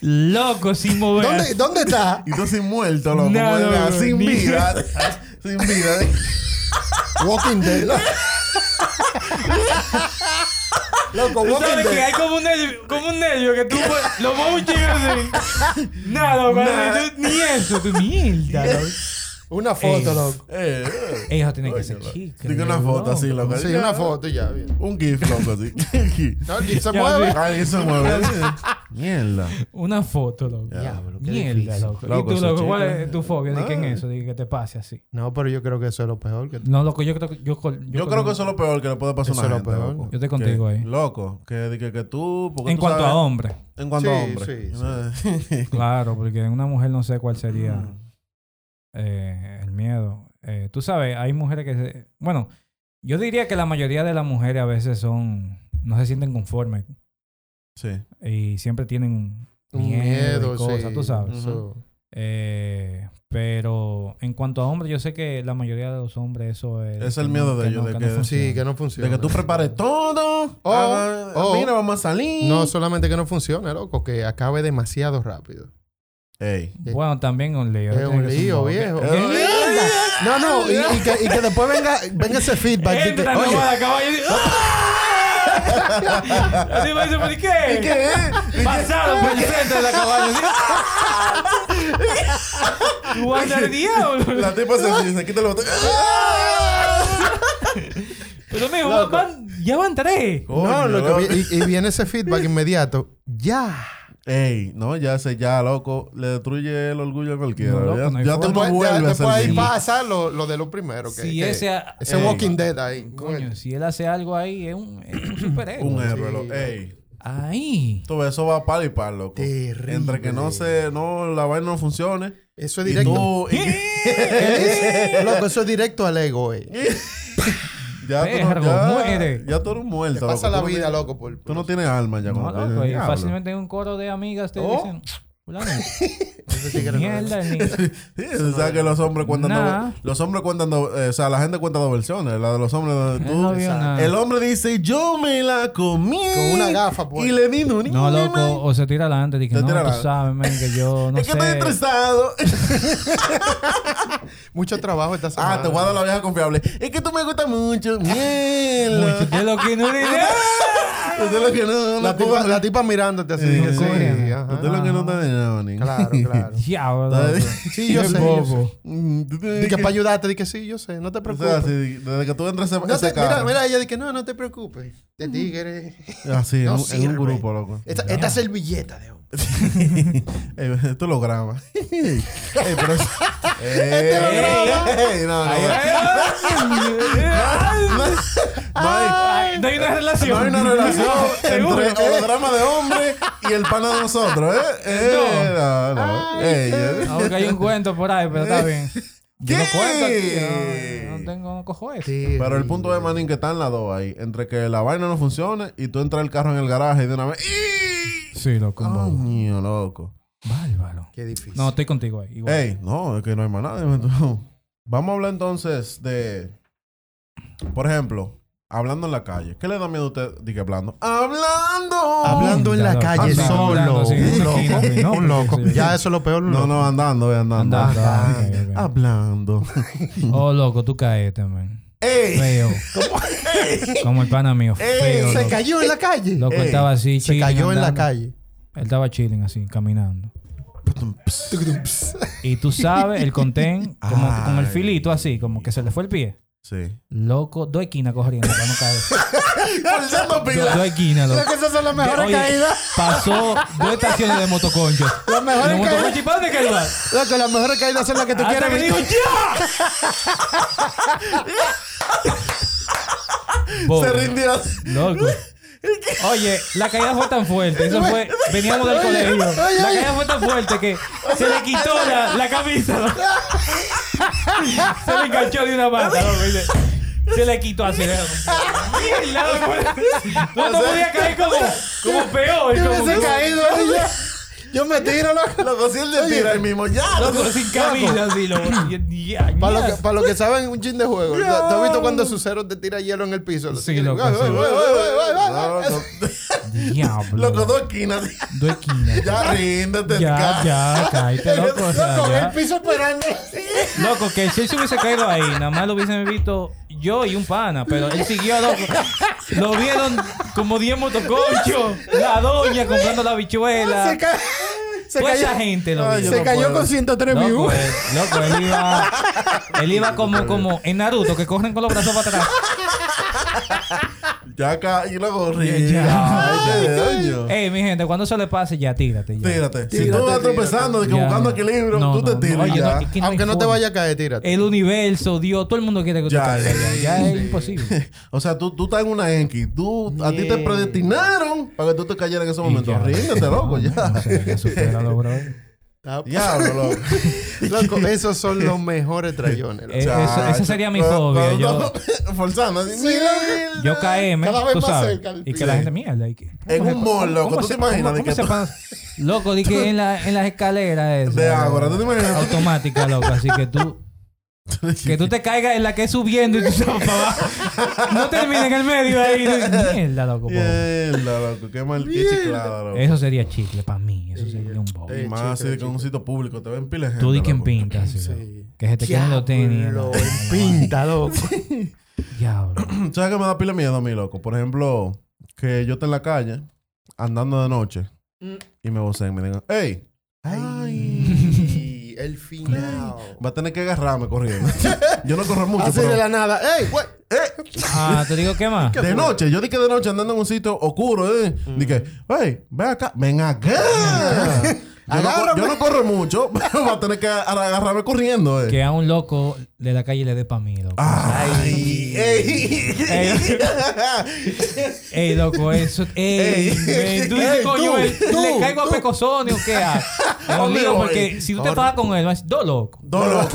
loco, sin mover. ¿Dónde, ¿Dónde está? Y tú sin muerto, loco. No, no, no, sin ni- vida. sin vida. Walking Dead. loco, Tú Walking sabes que Dead. hay como un nervio, como un nervio que tú lo mueves un chingo así. Nada, loco, Nada. tú- ni eso, tú mierda, loco. Una foto, Ey. loco. Eh, eh. Eso tiene que ser loco. chica. Digo una foto así, loco. Sí, una foto y ya. bien. Un GIF, loco, así. No, y se mueve. sí. Ahí se mueve. Mierda. Una foto, loco. Diablo, qué Mierda, difícil. loco. Loco, ¿Y tú, loco, cuál es tu fobia? ¿De qué en No. eso? De que te pase así. No, pero yo creo que eso es lo peor. Que... No, loco, yo creo que... Yo, yo, Yo creo que eso es lo peor que le puede pasar a Eso una es lo gente, peor. loco. Yo estoy contigo Que- ahí. Loco, que, que, que, tú... porque En tú cuanto sabes- a hombre. En cuanto a Sí, hombre. sí, Claro, porque en una mujer no sé cuál sería Mm. Eh, el miedo. Eh, tú sabes, hay mujeres que... se- Bueno, yo diría que la mayoría de las mujeres a veces son... No se sienten conformes. Sí. Y siempre tienen Un miedo, miedo, y cosas, sí. tú sabes. Eh, Pero en cuanto a hombres, yo sé que la mayoría de los hombres eso es... Es el que miedo de ellos, de no que-. Sí, que no funciona. De que tú prepares todo. O- haga- o- mira, vamos a salir. No solamente que no funcione, loco, que acabe demasiado rápido. Ey. Bueno, también un lío. Es un lío, viejo. Es. No, no, y, y que, y que después venga, venga ese feedback. de que, Entra oye, y dice, ¡Ah! Así me dice, ¿por qué? ¿Qué? Pasaron por el centro de la cabaña. ¡Tú andas diablo! La tipa se, se quita el botón. Pero mijo, van- ya van tres. no, lo que y, y viene ese feedback inmediato. Ya. Ey, no, ya sé, ya, loco. Le destruye el orgullo a cualquiera. No, loco, ya no ya no Después, ya- vuelves a después ahí pasa lo, lo de lo primero. Que, Si que- ese- ese Ey. Walking Dead ahí. Coño, si él hace algo ahí, es un, es un superhéroe. Un héroe, Sí. Ey. Ahí. Tú ves, eso va par y par, loco. Terrible. Entre que no se, no, la vaina no funcione. Eso es Y directo. tú, y- Es- loco, eso es directo al ego, eh. ya, tú Perro, no, ya, muere. ya tú eres un Te muerto. pasa loco. la Tú no vida, loco, por... Tú no tienes alma ya. No, loco, y fácilmente hay un coro de amigas te Oh. dicen, mierda, niño. Sí, o sea que los hombres cuentan Nah. dos, los hombres cuentan dos, eh, o sea, la gente cuenta dos versiones, la de los hombres tú- no vio el hombre dice, "Yo me la comí." Con una gafa, pues. Y le di un No, loco, o se tira adelante. Dice, no, tira tú sabes, men, que yo no es que estoy sé. estresado. Mucho trabajo esta semana. ah, te voy a dar la vieja confiable. Es que tú me gustas mucho. Mierda. Mucho de lo que no da. Usted lo que no, La no tipa, la tipa mirándote así. Sí, sí. ajá. Lo que no está de. Claro, claro. Diablo. Sí, yo sé. bobo. Mm, tú tienes Di que para ayudarte, di que sí, yo sé, no te O preocupes. sea, desde que tú entras No ese te- mira, mira, ella dice que no, no te preocupes. Te tigre. Así, No en, un- en un grupo, loco. Esta, esta servilleta de esto lo graba. Ey, pero es- Este lo graba. ey, no, no. Ay, ay, ay. No hay, Ay, No hay una relación. no hay una relación entre holograma de hombre y el pana de nosotros, ¿eh? Eh, no, no. Ey, eh. Aunque hay un cuento por ahí, pero está bien. Yo ¿Qué? cuento aquí. No, no tengo, no cojo eso. Sí, Pero el punto es, manín, que están las dos ahí. Entre que la vaina no funcione y tú entras el carro en el garaje y de una vez... ¡Ih! Sí, loco. Coño, loco. Bárbaro. Qué difícil. No, estoy contigo ahí. igual. Ey, no, es que no hay más nada. Vamos a hablar entonces de... Por ejemplo, hablando en la calle. ¿Qué le da miedo a usted? Dije, hablando. ¡Hablando! Hablando en la calle andando, solo. un loco. esquina, sí, ¿no? Un loco. Sí. Ya eso es lo peor. No, no, andando, andando. Ah. Hablando. Oh, loco, tú caíste, man. ¡Ey! Feo. Como el pana mío. Feo. Se loco. cayó en la calle. Loco, Ey, estaba así, Se chilling, cayó en la andando. calle. Él estaba chilling así, caminando. Y tú sabes, el contén, como que con el Ay. filito así, como que se le fue el pie. Sí. Loco, dos esquinas corriendo para no caer. Do- dos esquinas, loco. que esas son las mejores Oye, caídas. Pasó dos estaciones de motoconcho. Las De mejores motoconcho, caídas. ¿y para dónde que va? Loco, las mejores caídas son las que tú Hasta quieres que dijo. ¡ya! Se rindió. Loco. Oye, la caída fue tan fuerte. Eso fue. Veníamos del Oye, colegio. oye, La caída fue tan fuerte que se le quitó la, la camisa. ¿No? Se le enganchó de una mata. y se- le quitó así. ¿no? No, no podía caer como, como peor. Yo hubiese caído ella. Yo me tiro, loco. Loco, si él le tira ahí mismo, ya. loco, sin camisa así. Loco. Para lo, que, para lo que saben un chin de juego. ¿Tú tú has visto cuando su cero te tira hielo en el piso? Sí, loco, Loco, Diablo. loco, dos esquinas. Dos esquinas. Ya ríndete. Ya, ya, cállate, loco. O sea, Loco, ya. el piso esperando. Loco, que si él se hubiese caído ahí, nada más lo hubiesen visto yo y un pana, pero él siguió, loco. Lo vieron como 10 motoconchos, la doña comprando la bichuela. Se, ca- se Toda cayó, esa gente lo Ay, se no cayó puedo. con 103 Loco, views. él, loco, él iba, él iba como, como en Naruto, que corren con los brazos para atrás. Ya acá. Y. Ya. Qué daño. Ey, mi gente, cuando eso le pase, ya tírate. Ya. Tírate. Si Tírate, tú vas tropezando, de que Ya. buscando equilibrio, No, tú te no, tiras. oye, ya. no, es que no Aunque no te forma. vaya a caer, tírate. El universo, Dios, todo el mundo quiere que tú Ya, te caigas. ya, Ya, ya es imposible. O sea, tú, tú estás en una Enki. Tú, a ti te Yeah. predestinaron para que tú te cayeras en ese momento. ya. Ríndete, loco, ya. No, no sé, ya supéralo, bro. Está- Diablo, loco. Loco, esos son los mejores trayones. loco. Eh, eso- esa sería mi fobia. Yo, Forzando. así, Sí, mira, yo KM, Cada vez tú más sabes. Y que la gente mierda. y que- En un mall, loco. ¿Cómo ¿Tú te se- imaginas? cómo- de cómo que? Loco, di que en, la, en las escaleras esas, De Ágora, ¿tú te imaginas? Automática, loco. Así que tú... Que tú te caigas en la que es subiendo y tú vas para abajo. No termina en el medio ahí. Mierda, loco. pobre. Mierda, loco. Qué mal, qué chiclada, loco. Eso sería chicle para mí. Eso sería un bobo. Y más así que en un sitio público te ven pila de gente. Tú di que en pinta. Sí. Que se te queden los tenis. En pinta, loco. Diablo. ¿Sabes qué me da pila miedo a mí, loco? Por ejemplo, que yo esté en la calle andando de noche Mm. y me vocen y me digan, ¡Ey! Ay, el final. Va a tener que agarrarme corriendo. yo no corro mucho, Así pero... de la nada. ¡Ey, güey! Ah, te digo, ¿qué más? De noche, yo dije de noche andando en un sitio oscuro, ¿eh? Dije, hey, ven acá, ven acá. yo, no, yo corro mucho, pero va a tener que agarrarme corriendo, ¿eh? Que a un loco de la calle le dé pa' mí, loco. Ay, ey. Ey. Ey, loco, eso. Ey, Ey. ey, tú dices, Ey, coño, tú, él- tú, le caigo a tú. Pecosonio, ¿qué Amigo, porque ey. si tú te pagas con él, vas a decir, dos locos. Dos locos.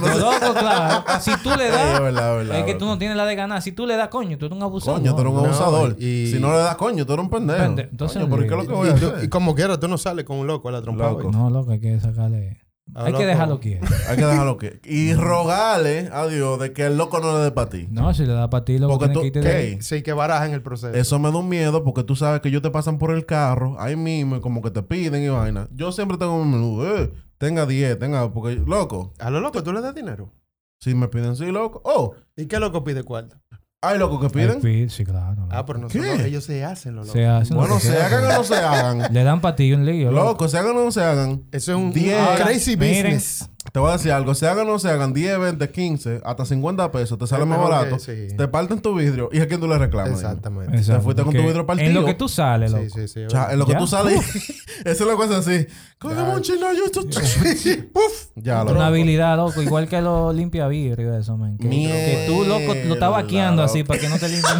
Dos locos, claro. Si tú le Ey, das, es verdad, es verdad, es que tú no tienes la de ganar. Si tú le das, coño, tú eres un abusador. Coño, tú eres un abusador. y- Si no le das coño, tú eres un pendejo. Pende- entonces, Coño, ¿pero qué es lo que voy a hacer? y como quiera, tú no sales con un loco a la trompa. No, loco, hay que sacarle. Ah, hay que dejarlo quieto. Hay que dejarlo que... Y rogarle a Dios de que el loco no le dé para ti. No, si le da para ti, loco, Porque tienes tú... que irte de. Sí, que barajan el proceso. Eso me da un miedo porque tú sabes que ellos te pasan por el carro ahí mismo y como que te piden y vaina. Yo siempre tengo un menú, eh, tenga 10, tenga, porque, loco, A lo loco, tú le das dinero. si me piden sí, loco. Oh, ¿Y qué loco pide cuarto? Hay locos que piden. Pi- Sí, claro. Ah, loco. pero no ¿Qué? son- ellos se hacen los locos. Se hacen lo Bueno, que se sea, hagan o no se hagan. Le dan ti un lío, loco. Loco, se hagan o no se hagan. Eso es un, Diez. un crazy Miren. business. Te voy a decir algo, se hagan o no se hagan, 10, 20, 15, hasta 50 pesos, te sale Es más barato. que- sí. Te parten tu vidrio y a quién tú le reclamas. Exactamente. Exacto, Te fuiste con tu vidrio partido. En lo que tú sales, loco. Sí, sí, sí. Cha, en lo que tú sales, eso es lo que es así. Cógeme Ya. un chino, yo esto. Puf. Ya, Una loco. habilidad, loco. Igual que los limpia vidrio eso, man. Que, que tú, loco, lo estás vaqueando así para que no te limpien.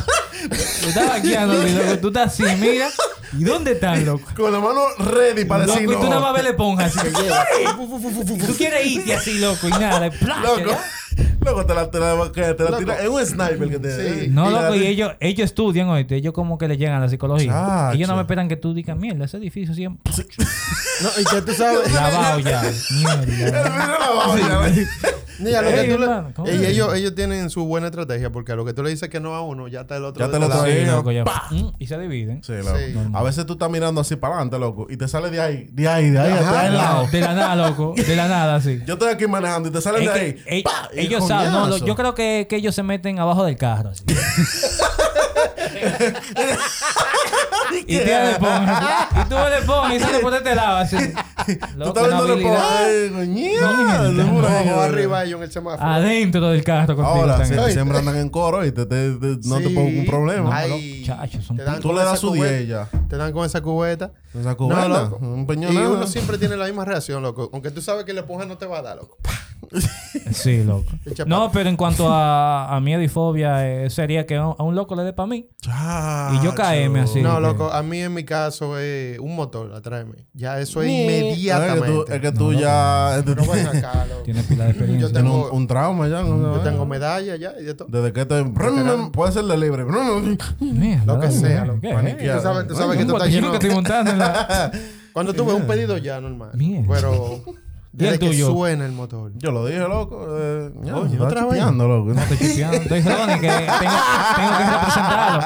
lo estás vaqueando loco. Tú estás así, mira. ¿Y dónde están, loco? Con la mano ready para Loco, decir y tú nada más no. le pongas así. tú quieres irte así, loco, y nada. ¡plá! Loco, ¿ya? Loco, te la, te la, que te la Loco. tira. Es un sniper que te. Sí. No, loco, y ellos, ellos estudian, oíste. Ellos como que le llegan a la psicología. Chacho. Ellos no me esperan que tú digas, mierda, ese edificio siempre No, y que tú sabes. lavado ya. Mierda. Ellos, ellos tienen su buena estrategia porque a lo que tú le dices que no a uno, ya está el otro. Ya trae. Sí, Ahí, loco, ya. Mm, Y se dividen. Sí, loco. Sí. A veces tú estás mirando así para adelante, loco, y te sale de ahí, de ahí, de ahí, de ahí lado. De la nada, loco. De la nada, sí. Yo estoy aquí manejando y te sale de ahí. ellos saben, no, lo- yo creo que, que ellos se meten abajo del carro. Así. y tú le pones, y tú le pones y sale por este lado así. Tú Loco, estás viendo por ahí, Abajo, loco. arriba, ellos en el semáforo. adentro del carro contigo. Ahora, si siempre andan en coro y te, te- te- no te pongo un problema. Ay, Chacho, son te dan Tú le das su cubeta- 10 ya. Te dan con esa cubeta. Esa cubeta, loco. un Y peñonada. uno siempre tiene la misma reacción, loco. Aunque tú sabes que la esponja no te va a dar, loco. Sí, loco. No, pero en cuanto a, a miedo y fobia, eh, sería que a un loco le dé para mí. Y yo caeme así. No, que- loco, a mí en mi caso es un motor atrás de mí. Ya eso es Ni- Es que inmediatamente. tú, es que tú No, ya. Pero ven acá, loco. Tiene pila de experiencia. Yo Tienes tengo- un, un trauma ya. ¿no? Yo tengo medalla ya y de todo. Desde que te. Puede ser de libre. Lo que sea. Paniqueado. Tú sabes, tú sabes que tú estás lleno. que estoy montando. Cuando tú ves un pedido ya, normal. Pero ¿Y el desde que tuyo? suena el motor. Yo lo dije, loco. Eh, ya, Oye, vez. chipeando, loco. No estoy chipeando. Estoy Ronnie, que tengo, tengo que representarlo.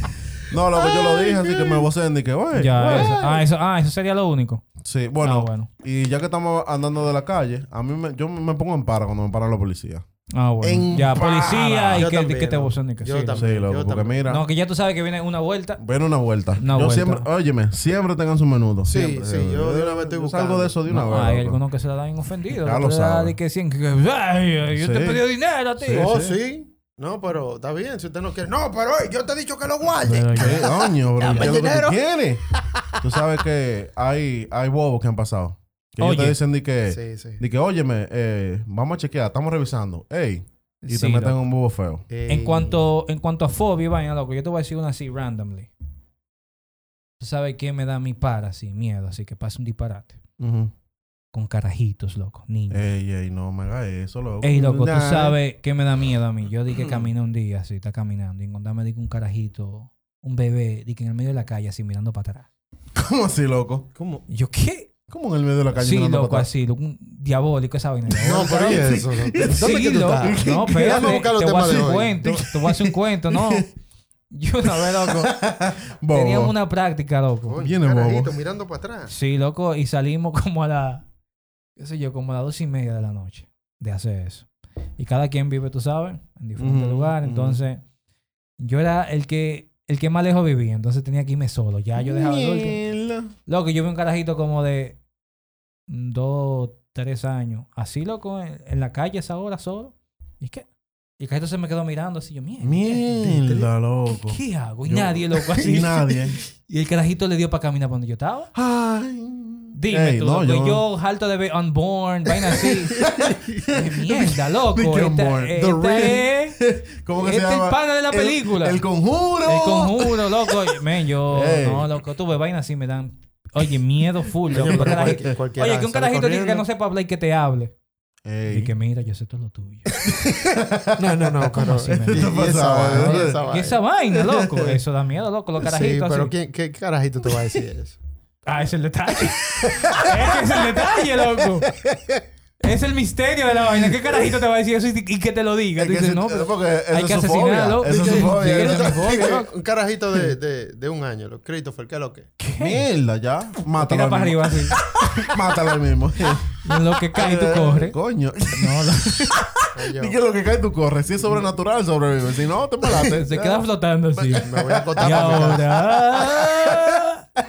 No, loco, yo lo dije, así que me vocen y que, güey. Ya, eso. Ah, eso, ah, eso sería lo único. Sí, bueno, Ah, bueno. Y ya que estamos andando de la calle, a mí me, yo me pongo en para cuando me paran los policías. Ah, bueno. En ya, para. policía y Yo que, también, que te loco. vocen y que Yo sí, también. Sí, loco, yo porque también. mira, No, que ya tú sabes que viene una vuelta. ven una vuelta. Una yo vuelta. siempre, óyeme, siempre tengan su menudo. Sí, siempre, sí, siempre. yo de una vez estoy buscando. salgo de eso de una No, vez. hay loco. algunos que se la dan ofendidos. Ya que lo te da sabe. de que cien- que- ay, yo te Sí. pedido dinero a ti. Sí, oh, sí. sí. No, pero está bien. Si usted no quiere. No, pero hey, yo te he dicho que lo guarde. Pero ¿Qué coño, bro? Dame ¿Qué es lo que tú quieres? Tú sabes que hay, hay bobos que han pasado. Que ellos Oye. te dicen de que, Sí, sí. de que óyeme, eh, vamos a chequear, estamos revisando. Ey, y Sí, te meten loco. un bobo feo. En cuanto, en cuanto a fobia, vaina, loco, yo te voy a decir una así randomly. Tú sabes quién me da mi para, así, miedo, así que pasa un disparate. Con carajitos, loco, niños. Ey, ey, no me hagas eso, loco. Ey, loco, tú sabes que me da miedo a mí. Yo di que caminé un día así, está caminando, y encontrarme di que un carajito, un bebé, di que en el medio de la calle así mirando para atrás. ¿Cómo así, loco? ¿Cómo? Yo, ¿qué? ¿Cómo en el medio de la calle? Sí, mirando loco, para así, loco, un diabólico esa vaina. No, pero ¿y eso? ¿Dónde Sí, que tú loco. estás? No, espérate, te voy a hacer un cuento. Te voy a hacer un cuento, no. Yo una vez, loco, teníamos una práctica, loco. Viene bobo. mirando para atrás. Sí, loco, y salimos como a la, qué sé yo, como a las dos y media de la noche de hacer eso. Y cada quien vive, tú sabes, en diferentes Ujú, lugares. Entonces, yo era el que, el que más lejos vivía, entonces tenía que irme solo. Ya yo dejaba el. Loco, yo vi un carajito como de dos, tres años. Así, loco, en, en la calle a esa hora solo. ¿Y qué? Y el carajito se me quedó mirando así. Yo, mierda. Mierda, loco. ¿Qué hago? Y Yo- nadie, loco, así. Y nadie. Y el carajito le dio para caminar por donde yo estaba. Ay. Dime Ey, tú, no, loco, yo... harto de ver Unborn, vaina así. Qué mierda, loco. Di que Esta, Unborn. The esta Ring. es ¿Cómo que este se es llama? el pana de la El- película. El, conjuro. El conjuro, loco. Men, yo... Ey. No, loco. Tú ves vaina así, me dan... Oye, miedo full, loco. Cualquier- cualquiera Oye, que un carajito diga que no sepa hablar y que te hable. Ey. Y que mira, yo sé todo lo tuyo. No, no, no. ¿Cómo así, y- y ¿Qué esa y ¿Qué- esa vaina. esa vaina, loco. Eso da miedo, loco. Los Sí, carajitos pero así. ¿quién- ¿qué, carajito te va a decir eso? Ah, es el detalle. es que es el detalle, loco. Es el misterio de la vaina. ¿Qué carajito te va a decir eso y, y que te lo diga? Tú dices, no, pero hay es que asesinarlo. Esa es fobia. un carajito de, de, de un año, lo- Christopher, ¿qué es lo que? Mierda, ya. Mátalo. Tira para mismo. arriba así. Mátalo al mismo. Y en lo que cae tú corres. Coño. No, lo- Di que lo que cae tú corres. Si es sobrenatural, sobrevive. Si no, te malaste. se queda flotando así. me voy a acostar Y ahora...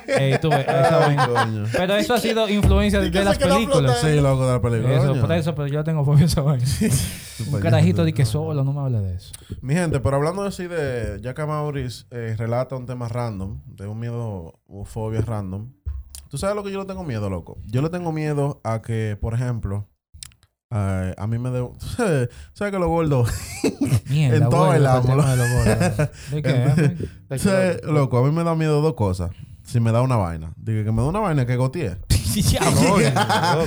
Ey, tú ves, esa vaina. Coño. Pero eso ha sido influencia ¿Y de qué las se quedó películas. Sí, loco, de la película. Eso, por eso, pero yo tengo fobia a esa vaina. Un carajito de que solo, no me hable de eso. Mi gente, pero hablando así de... Ya que Maurice eh, relata un tema random, de un miedo o fobia random. ¿Tú sabes lo que yo le tengo miedo, loco? Yo le tengo miedo a que, por ejemplo... eh, a mí me de... ¿Sabes que gordos? Mierda, En todo el el amo, de. ¿De ¿Sabes, loco? A mí me da miedo dos cosas. Si me da una vaina. Digo que me da una vaina que goteé. Diablo.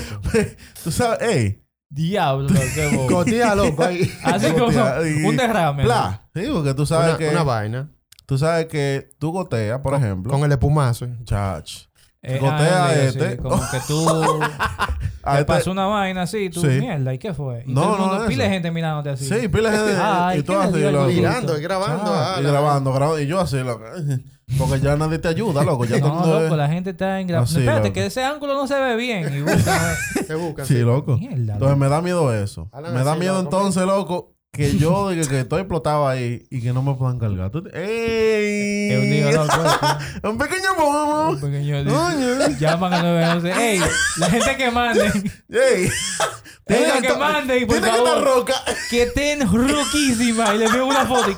Tú sabes, ey. Diablo, no, qué. Cotía, loco. ahí. Así como Gotea, un derrame. Bla. Sí, porque tú sabes Una, que... una vaina. Tú sabes que tú goteas, por ejemplo. Con el espumazo. Chach. Eh, Gotea ah, este. sí, como que tú te este- pasó una vaina así, tú Sí. mierda, ¿y qué fue? Y No, todo el no, mundo, eso. pila de gente mirándote así. Sí, pila de gente. Ay, y tú ¿qué le así? Mirando y grabando. Ah, ah, y grabando, grabando. Y yo así, loco. Porque ya nadie te ayuda, loco. Ya todo No, mundo loco, es- la gente está en Así, Espérate, loco. que ese ángulo no se ve bien. Y busca- ¿Qué buscan? Sí, loco. Mierda, Entonces loco. me da miedo eso. Me da miedo loco, entonces, loco, que yo diga que estoy explotado ahí y que no me puedan cargar. ¿Tú te- ¡Ey! Es un pequeño bobo. Un pequeño Coño. Llaman al 911. Ey, la gente que mande. ¡Ey! Tenga que mande y por Tiene que favor. roca. Que estén roquísima. Y le veo una foto y.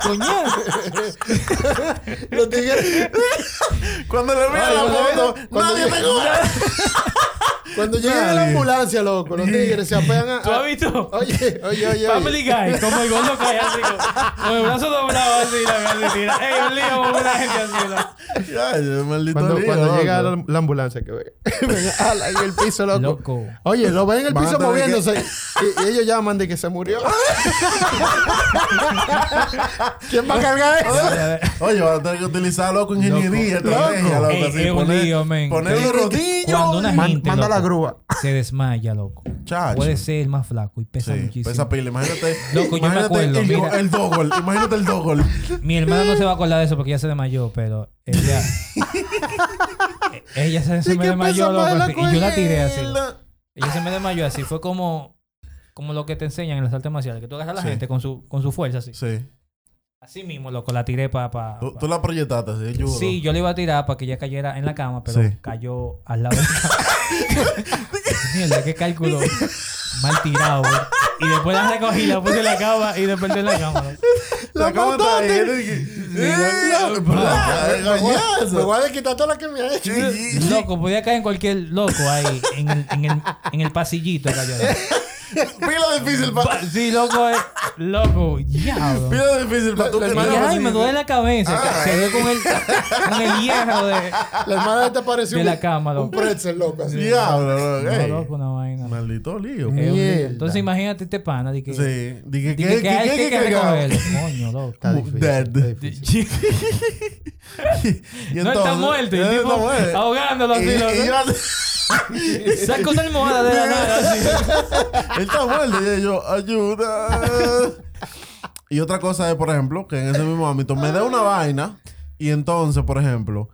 Los tigres. Cuando le vea Ay, la foto, nadie me cura. Cuando llega la ambulancia, loco, los tigres se apegan a. ¿Tú has visto? Oye, oye, oye. Family oye. Guy, como el gordo cae así, con, el brazo doblado así, la tira. Ey, un lío con una gente así. yo, maldito Cuando, lío, cuando loco. llega la, la ambulancia, que ve. Ala, en el piso, loco. Loco. Oye, lo ven en el Van piso tener que- moviéndose. Y, y ellos llaman de que se murió. ¿Quién va a cargar eso? Oye, va a tener que utilizar, loco, ingeniería, Loco. estrategia, loco. Ey, así, es un poner- lío, men. Poner los rodillos. Cuando una gente manda la grúa. se desmaya, loco. Chacho. Puede ser el más flaco y pesa Sí, muchísimo. pesa pila. Imagínate. Loco, yo me acuerdo, el, mira. el dogol. Imagínate el dogol. Mi hermana no se va a acordar de eso porque ella se desmayó, pero ella. Eh, ella se, se ¿Y me desmayó, loco. la así, y yo la tiré así. Ella se me desmayó así. Fue como, como lo que te enseñan en las artes marciales, que tú agarras a la Sí. gente con su, con su fuerza así. Sí. Así mismo, loco, la tiré para. Pa, Tú, pa- tú la proyectaste así, yo. Sí, yo le iba a tirar para que ella cayera en la cama, pero Sí. cayó al lado de la cama. Mierda, qué cálculo mal tirado, güey. Y después la recogí, la puse en la cama y desperté en la cama. loco. La cama está ahí. loco. ¡Eh, Me voy a- desquitar toda la que me ha hecho. Loco, podía caer en cualquier loco ahí, en el, en el, en el pasillito cayó. Pila difícil para... Sí, loco, eh, loco, diablo. Pila difícil para Y, hermana- ay, me duele la cabeza. Ah. Se ve con el, con el hierro de, La hermana te pareció de un, la cama, un loco. pretzel, loco. Así. Diablo, loco. No, ey. loco, una vaina. Maldito lío. Es un. Mierda. Entonces imagínate este pana de que, Sí. Dije, de que, que hay que, que recogerlo. Coño, loco. Está difícil. Dead. Y no, está muerto. Y tipo ahogándolo Y- así, y loco. yo- Saca una almohada de la nada está muerto y yo, ayuda. y otra cosa es, por ejemplo, que en ese mismo ámbito me dé una vaina y entonces, por ejemplo,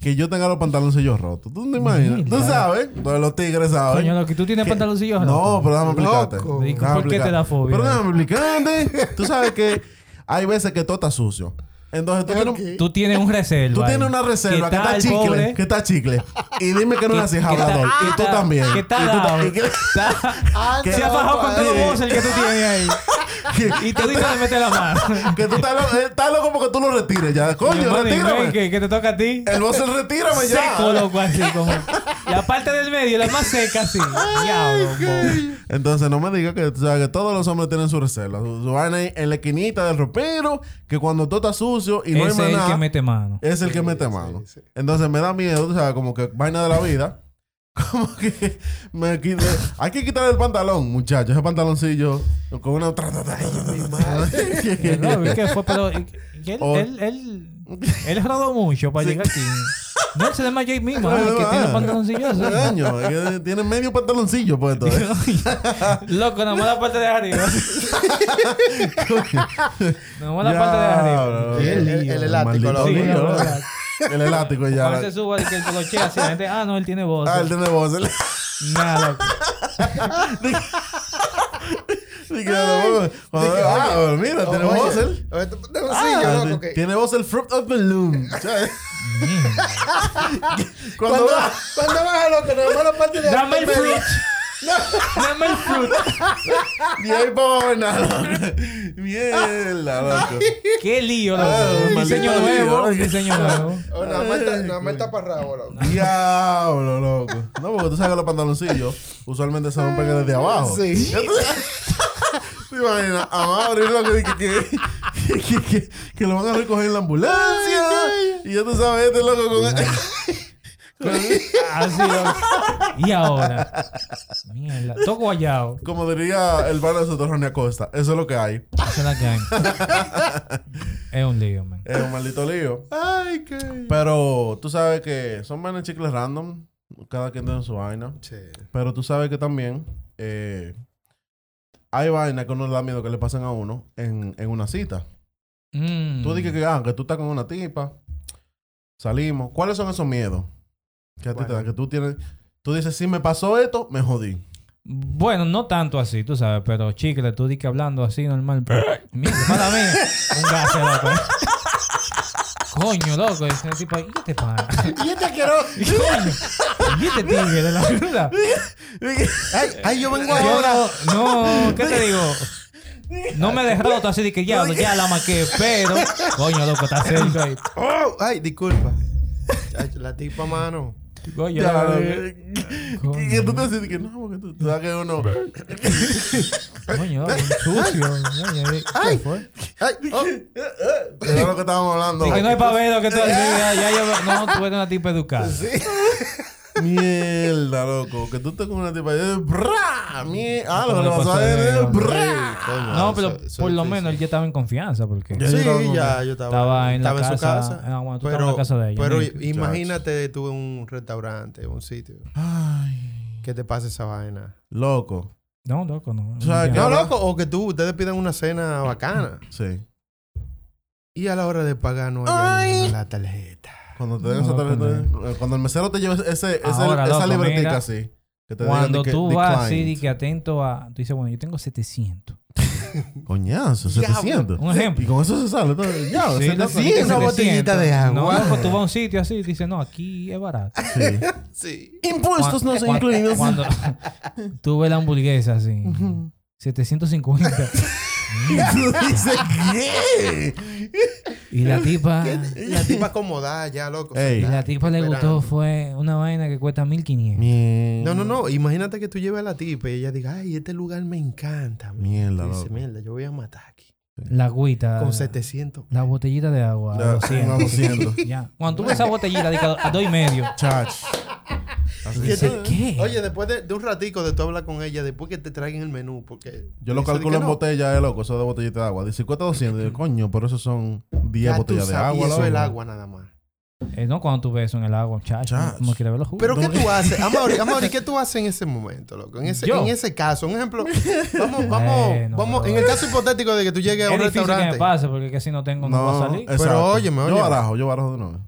que yo tenga los pantaloncillos rotos. ¿Tú te imaginas? Tú sabes, todos los tigres saben. Coño, loco, ¿y tú tienes que- pantaloncillos? No, pero déjame explicarte. Loco. Digo, Déjame ¿por qué te da fobia? Pero déjame explicarte. Tú sabes que hay veces que todo está sucio. Entonces tú tienes, un- Tú tienes un reserva. tú ahí. tienes una reserva que tal, está chicle. pobre? Que está chicle. Y dime que no es así, que hablador. Y tú también. que está Y tú ta- dado. y que- Está- Ah, Se ha bajado con todo Sí. los el que tú tienes ahí. Y tú dices le metes la mano. Que tú estás, lo- eh, estás loco porque tú lo retires ya. Coño, retírame. Que, que te toca a ti. El boss retírame ya. Seco, loco, así como. La parte del medio, la más seca, así. Diablo, bo. Entonces no me digas que, tú todos los hombres tienen su reserva. Su, su vaina ahí en la esquinita del ropero. Que cuando todo está sucio y no hay Ese más es el que mete mano. es el que Sí, mete sí, mano. sí. Entonces me da miedo, tú sabes, como que vaina de la vida. Como que me quite. Hay que quitar el pantalón, muchachos. Ese pantaloncillo con una. No, ¿y qué fue? Pero y- y él, O- él, él, él rodó mucho para llegar aquí. No, se desmayó ahí mismo. ay, que tiene pantaloncillos. tiene medio pantaloncillo puesto. ¿eh? Loco, nada más la parte de arriba. nada más la parte de arriba. El- el- el elástico, Maldito lo- Sí, no, ¿no? no, El elástico ya. Cuando se suba y que el coloche así, la gente, ah, no, él tiene voz. Ah, él tiene voz. Nada, loco. Que Ah, mira, tiene que- Tiene voz el fruit of the loom. ¿sabes? Cuando Cuando, cuando baja, loco, nada más la parte de Dame el fruit. Dame el fruit. Y ahí para ver nada. Mierda, loco. Qué lío, loco. Diseño nuevo. diseño nuevo. Nada más está parrado, loco. Diablo, loco. No, porque tú sabes que los pantaloncillos usualmente se rompen desde abajo. Sí. ¿Te imaginas? Vamos a abrirlo que, que, que, que, que- que lo van a recoger en la ambulancia. Y ya tú sabes, este loco con... Así, loco. Y ahora. Mierda. Todo guayao. como diría el bar de nosotros, Ronnie Acosta. Eso es lo que hay. Esa es la que hay. Es un lío, man. Es un maldito lío. Ay, qué. Pero tú sabes que son vainas chicles random. Cada quien tiene su vaina. Sí. Pero tú sabes que también eh, hay vainas que uno le da miedo que le pasen a uno en, en una cita. Mm. Tú dices que, ah, que tú estás con una tipa, salimos. ¿Cuáles son esos miedos que a ti te dan? Que tú tienes, tú dices, si me pasó esto, me jodí. Bueno, no tanto así, tú sabes, pero chicle, tú di que hablando así normal. Mira, para mí, un. ¿eh? Coño, loco, ese tipo ¿y este pana? Y este asqueroso. ¿y este tigre de la verdad? Ay, ay, yo vengo ahora. no, no, ¿qué te digo? No me derroto así de que ya, ya la maqué, pero, coño, loco, está cerca ahí. Oh, ay, disculpa. La tipa, mano. Loco, lo que- y te dices que no, porque tú, tú sabes que uno. coño, un sucio. Coño, ¿Qué fue? Ay, oh. Era lo que estábamos hablando. Y que no hay pavero que tú ya, ya, yo- no, tú eres una tipa educada. Mierda, loco. Que tú estés con una tipa. y- ¡Bra! Mie- Ah, lo que le pasó a él. paseo. ¡Bra! No, pero por lo menos él ya estaba en confianza porque Ya. Sí, Yo ya, yo estaba, estaba en la estaba en su casa- casa. bueno, tú pero, la casa de ella, Pero ¿no? imagínate tú en un restaurante, un sitio, Ay, que te pase esa vaina. loco. no, loco, no. ¿Sabes Ya. qué? No, loco, o que tú, ustedes pidan una cena bacana. Sí. Y a la hora de pagar no hay la tarjeta. Cuando te den No, esa tarjeta- eh, Cuando el mesero te lleve ese, ese- Ahora, esa loco, libretica mira, así. Que te Cuando de que tú vas así y que atento a... Tú dices, bueno, yo tengo 700. Coñazo, 700. Un ejemplo. Y con eso se sale todo. Ya, Sí, loco, 700. dice una botellita de 700. agua. No, tú vas a un sitio así y dices, no, aquí es barato. Sí. Sí. Impuestos no son Cuando- incluidos. Cuando tú ves la hamburguesa así, 750. Y tú dices, ¿qué? Y la tipa... La tipa acomodada ya, loco. Ey. Y la tipa le gustó fue una vaina que cuesta 1500. Mierda. No, no, no. Imagínate que tú lleves a la tipa y ella diga, ay, este lugar me encanta. Mierda, loco. mierda, yo voy a matar aquí. La agüita. Con 700. La botellita de agua. Ya, a 200. no, 200. Ya. Cuando tú ves esa botellita de a dos y medio. Chach. Este- ¿Qué? Oye, después de, de un ratico de tú hablar con ella, después que te traigan el menú, porque... Yo lo de calculo en no. botella, eh, loco. Eso de botellita de agua. Dice, cuesta 200. Y yo, coño, pero eso son 10 Ya tú botellas de sabes, agua, y eso es el agua nada más. Eh, no cuando tú ves eso en el agua, chacho. Chach. Como quiere ver los jugos. Pero ¿qué No. tú haces? Amaury, Amaury, ¿qué tú haces en ese momento, loco? En ese, Yo. en ese caso, un ejemplo, vamos, vamos, Bueno, vamos, en el caso hipotético de que tú llegues a un difícil que me restaurante, pase porque que si no tengo no, va a salir. exacto. óyeme, Yo óyeme. barajo, yo barajo de nuevo.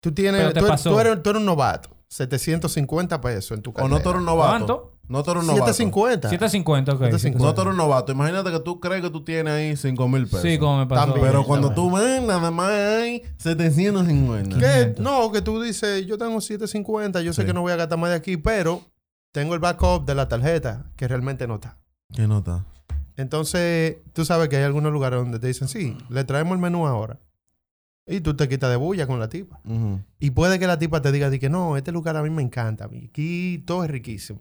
tú tienes, Pero te tú, pasó. tú eres, tú eres un novato, 750 pesos en tu O cartera. no tú eres novato. ¿Cuánto? No tú eres novato. 750. 750, ok. 750. No tú eres novato. Imagínate que tú crees que tú tienes ahí 5 mil pesos. Sí, como me pasó. También. Pero cuando También. tú ves, nada más hay 750. ¿Qué? 500. No, que tú dices, yo tengo 750, yo sé Sí. que no voy a gastar más de aquí, pero tengo el backup de la tarjeta que realmente no está. ¿Qué nota? Entonces, tú sabes que hay algunos lugares donde te dicen, sí, le traemos el menú ahora. Y tú te quitas de bulla con la tipa. Y puede que la tipa te diga, di que no, este lugar a mí me encanta. Aquí todo es riquísimo.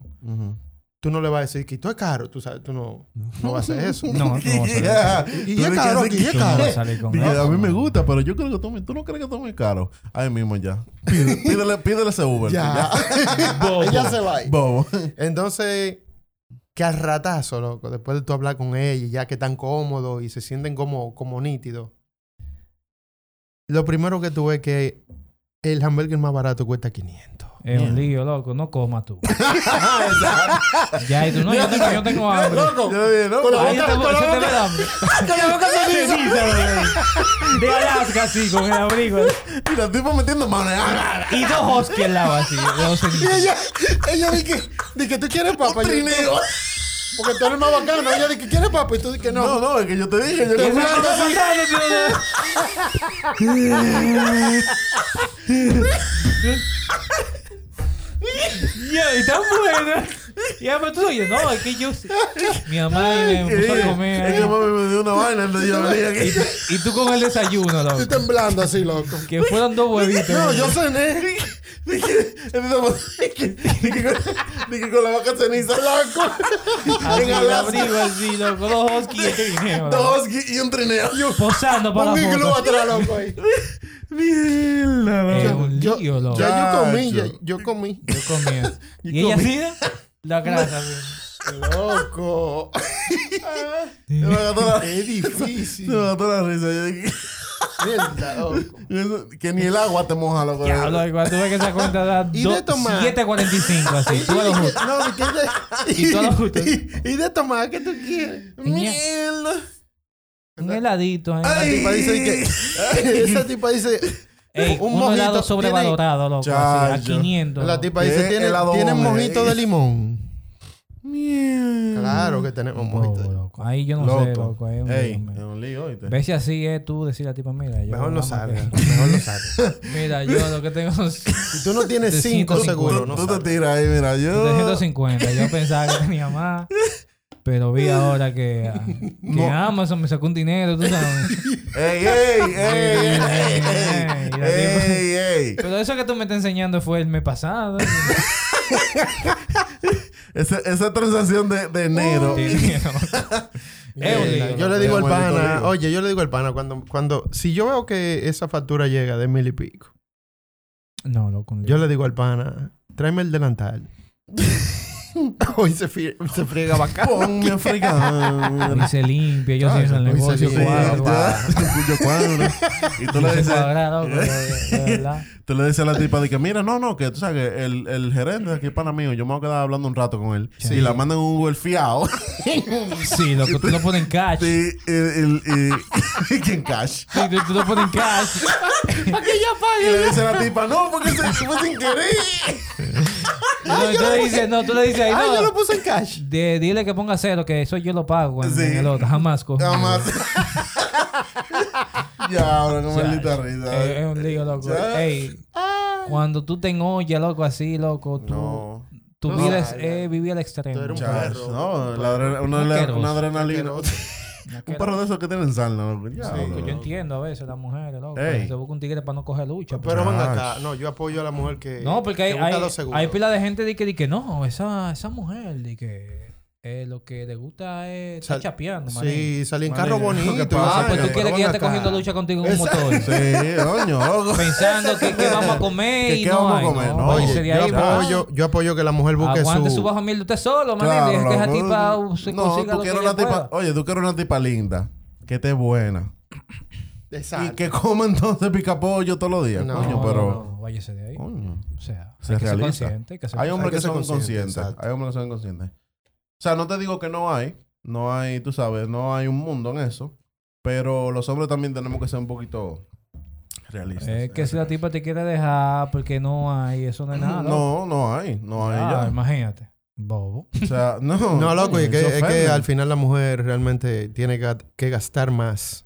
Tú no le vas a decir que todo es caro. Tú sabes, tú no, no vas a hacer eso. No, tú no vas a salir. Ya. Y es caro aquí, es no caro. a Dije, eso. mí me gusta, pero yo creo que tome. ¿Tú no crees que tome caro? Ahí mismo ya. Pídele, pídele ese Uber. Ya. Ella se va. ahí. Bobo. Entonces, que al ratazo, loco, después de tú hablar con ella, y ya que están cómodos y se sienten como, como nítidos. Lo primero que tú ves que el hamburger más barato cuesta 500. Es un lío, loco. No comas tú. ya, y tú no, yo tengo, yo tengo hambre. Loco, Yo le dije, no, Con la Ahí boca- te, con la boca- con la boca. De Alaska, así, con el abrigo. Y la tipo metiendo mano. Y dos husky al lado, así. Dos Y ella, ella dice que, di que tú quieres papa. Yo, Trineo. Porque tú eres más bacano. Ella dice que quieres papa y tú dices que no. No, no, es que yo te dije. Yo Te así. Ya, y tan buena. Ya, pero tú oyes, no, es que yo. Mi mamá me puso a Es que comer. mami me dio una vaina entonces yo Y, tú- y tú con el desayuno, loco. Estoy temblando así, loco. Que fueron dos huevitos. No, yo cené. Dije, dije, dije, dije con la vaca ceniza. Loco. Así, En el Alaska. abrigo así, loco. Dos husky y este. Dos y un trineo. Posando para Un la foto. atrás, loco. ahí. Mierda, loco. Yo, lío, loco. ya yo comí, ya, yo comí. Yo comía. Y Y ella comí. así, la grasa. Loco. Me mató la- Es difícil. me mató la risa. Yo dije, Mierda, loco. eso- que ni el agua te moja, loco. Ya, loco, cuando tú ves que esa cuenta da Y do- de tomar. 7.45 así. Tú a lo justo. No, ¿y qué de- Y todo lo justo. y, y de tomar, ¿qué tú quieres? Mierda. Un heladito. ¿eh? La tipa dice que. Esa tipa dice. Ey, un un, mojito helado tiene- sobrevalorado, loco. así, a Chacho. 500. La tipa ¿Qué dice: ¿tiene, helado ¿tiene mojito de limón? Mierda. Claro que tenemos de- loco. Ahí yo no sé, loco. Es un Ey, lío, es un lío, ¿oíste? Ve si así es tú decir a la tipa, mira, yo. Mejor no salga. que- Mejor no salga. Mira, yo lo que tengo es Si tú no tienes De cinco 150. seguro, Tú, no tú te tiras ahí, mira, yo. de 150. Yo pensaba que tenía más. Pero vi ahora que, que No. Amazon me sacó un dinero, tú sabes. ¡Ey, ey, ey, ey, Ey, ey! ey, ¡Ey, ey! Pero eso que tú me estás enseñando fue el mes pasado. Esa, esa transacción de, de enero. Lío, Yo le digo al pana, oye, yo le digo al pana cuando, cuando, si yo veo que esa factura llega de mil y pico, No, loco. yo le digo al pana, tráeme el delantal. Hoy se, se friega bacán. Ponme africano. Y se limpia, yo sí el hoy se negocio limpia. cuadro. Y tú le dices, tú le dices a la tipa de que, mira, no, no, que tú sabes que el, el gerente de aquí, pana mío, yo me voy a quedar hablando un rato con él. Sí. Y la mandan un Uber fiado. Sí, loco, tú lo pones en cash. Sí, y, y, y, y que en cash. Sí, tú, lo pones en cash. Y le dice a la tipa, no, porque se fue sin querer. No, tú le dices, no, tú le dices ahí, Ah, yo no. lo puse en cash. De, dile que ponga cero, que eso yo lo pago en, Sí. en el otro. Jamás cojo. Jamás. ya, ahora no maldita risa. es un lío, loco. Ey, cuando tú te enollas, loco, así, loco, tú, No. tu No, vida es eh, vivir al extremo. Tú eres un perro. no, la adre- una, una adrenalina. Un perro de esos que tienen. Ya, loco, loco. yo entiendo a veces las mujeres, loco. Ey. Se busca un tigre para no coger lucha. Pero Ach. venga acá. No, yo apoyo a la mujer que. No, porque hay, hay, hay pila de gente de que, de que no, esa, esa mujer, de que eh, lo que le gusta es estar Sal- chapeando, manín. Sí, salí en carro ¿qué bonito. pasa? Ah, pues tú quieres que ella pero esté cogiendo lucha contigo en un motor. Sí, coño. Pensando que, que vamos a comer Que y qué no vamos a comer, no. no. Váyase Oye, de yo ahí, apoyo, yo apoyo que la mujer busque Aguante su su... bajo mil de usted solo, manín. Claro, que esa tipa se No, consiga tú lo que una tipa... Oye, tú quieres una tipa linda. Que esté buena. Exacto. Y que coma entonces pica pollo todos los días. No, coño, No, pero... no, váyase de ahí. Coño. O sea, Se hay que ser realiza. consciente. hay que ser Hay consciente. hombres que son consciente, conscientes. Hay hombres que son conscientes. O sea, no te digo que no hay. No hay, tú sabes, no hay un mundo en eso. Pero los hombres también tenemos que ser un poquito realistas. Es que si la tipa te quiere dejar porque no hay, eso no es nada. No, no hay. No hay Ah, ya. imagínate. Bobo. O sea, no. No, loco, es que, es que al final la mujer realmente tiene que, que gastar más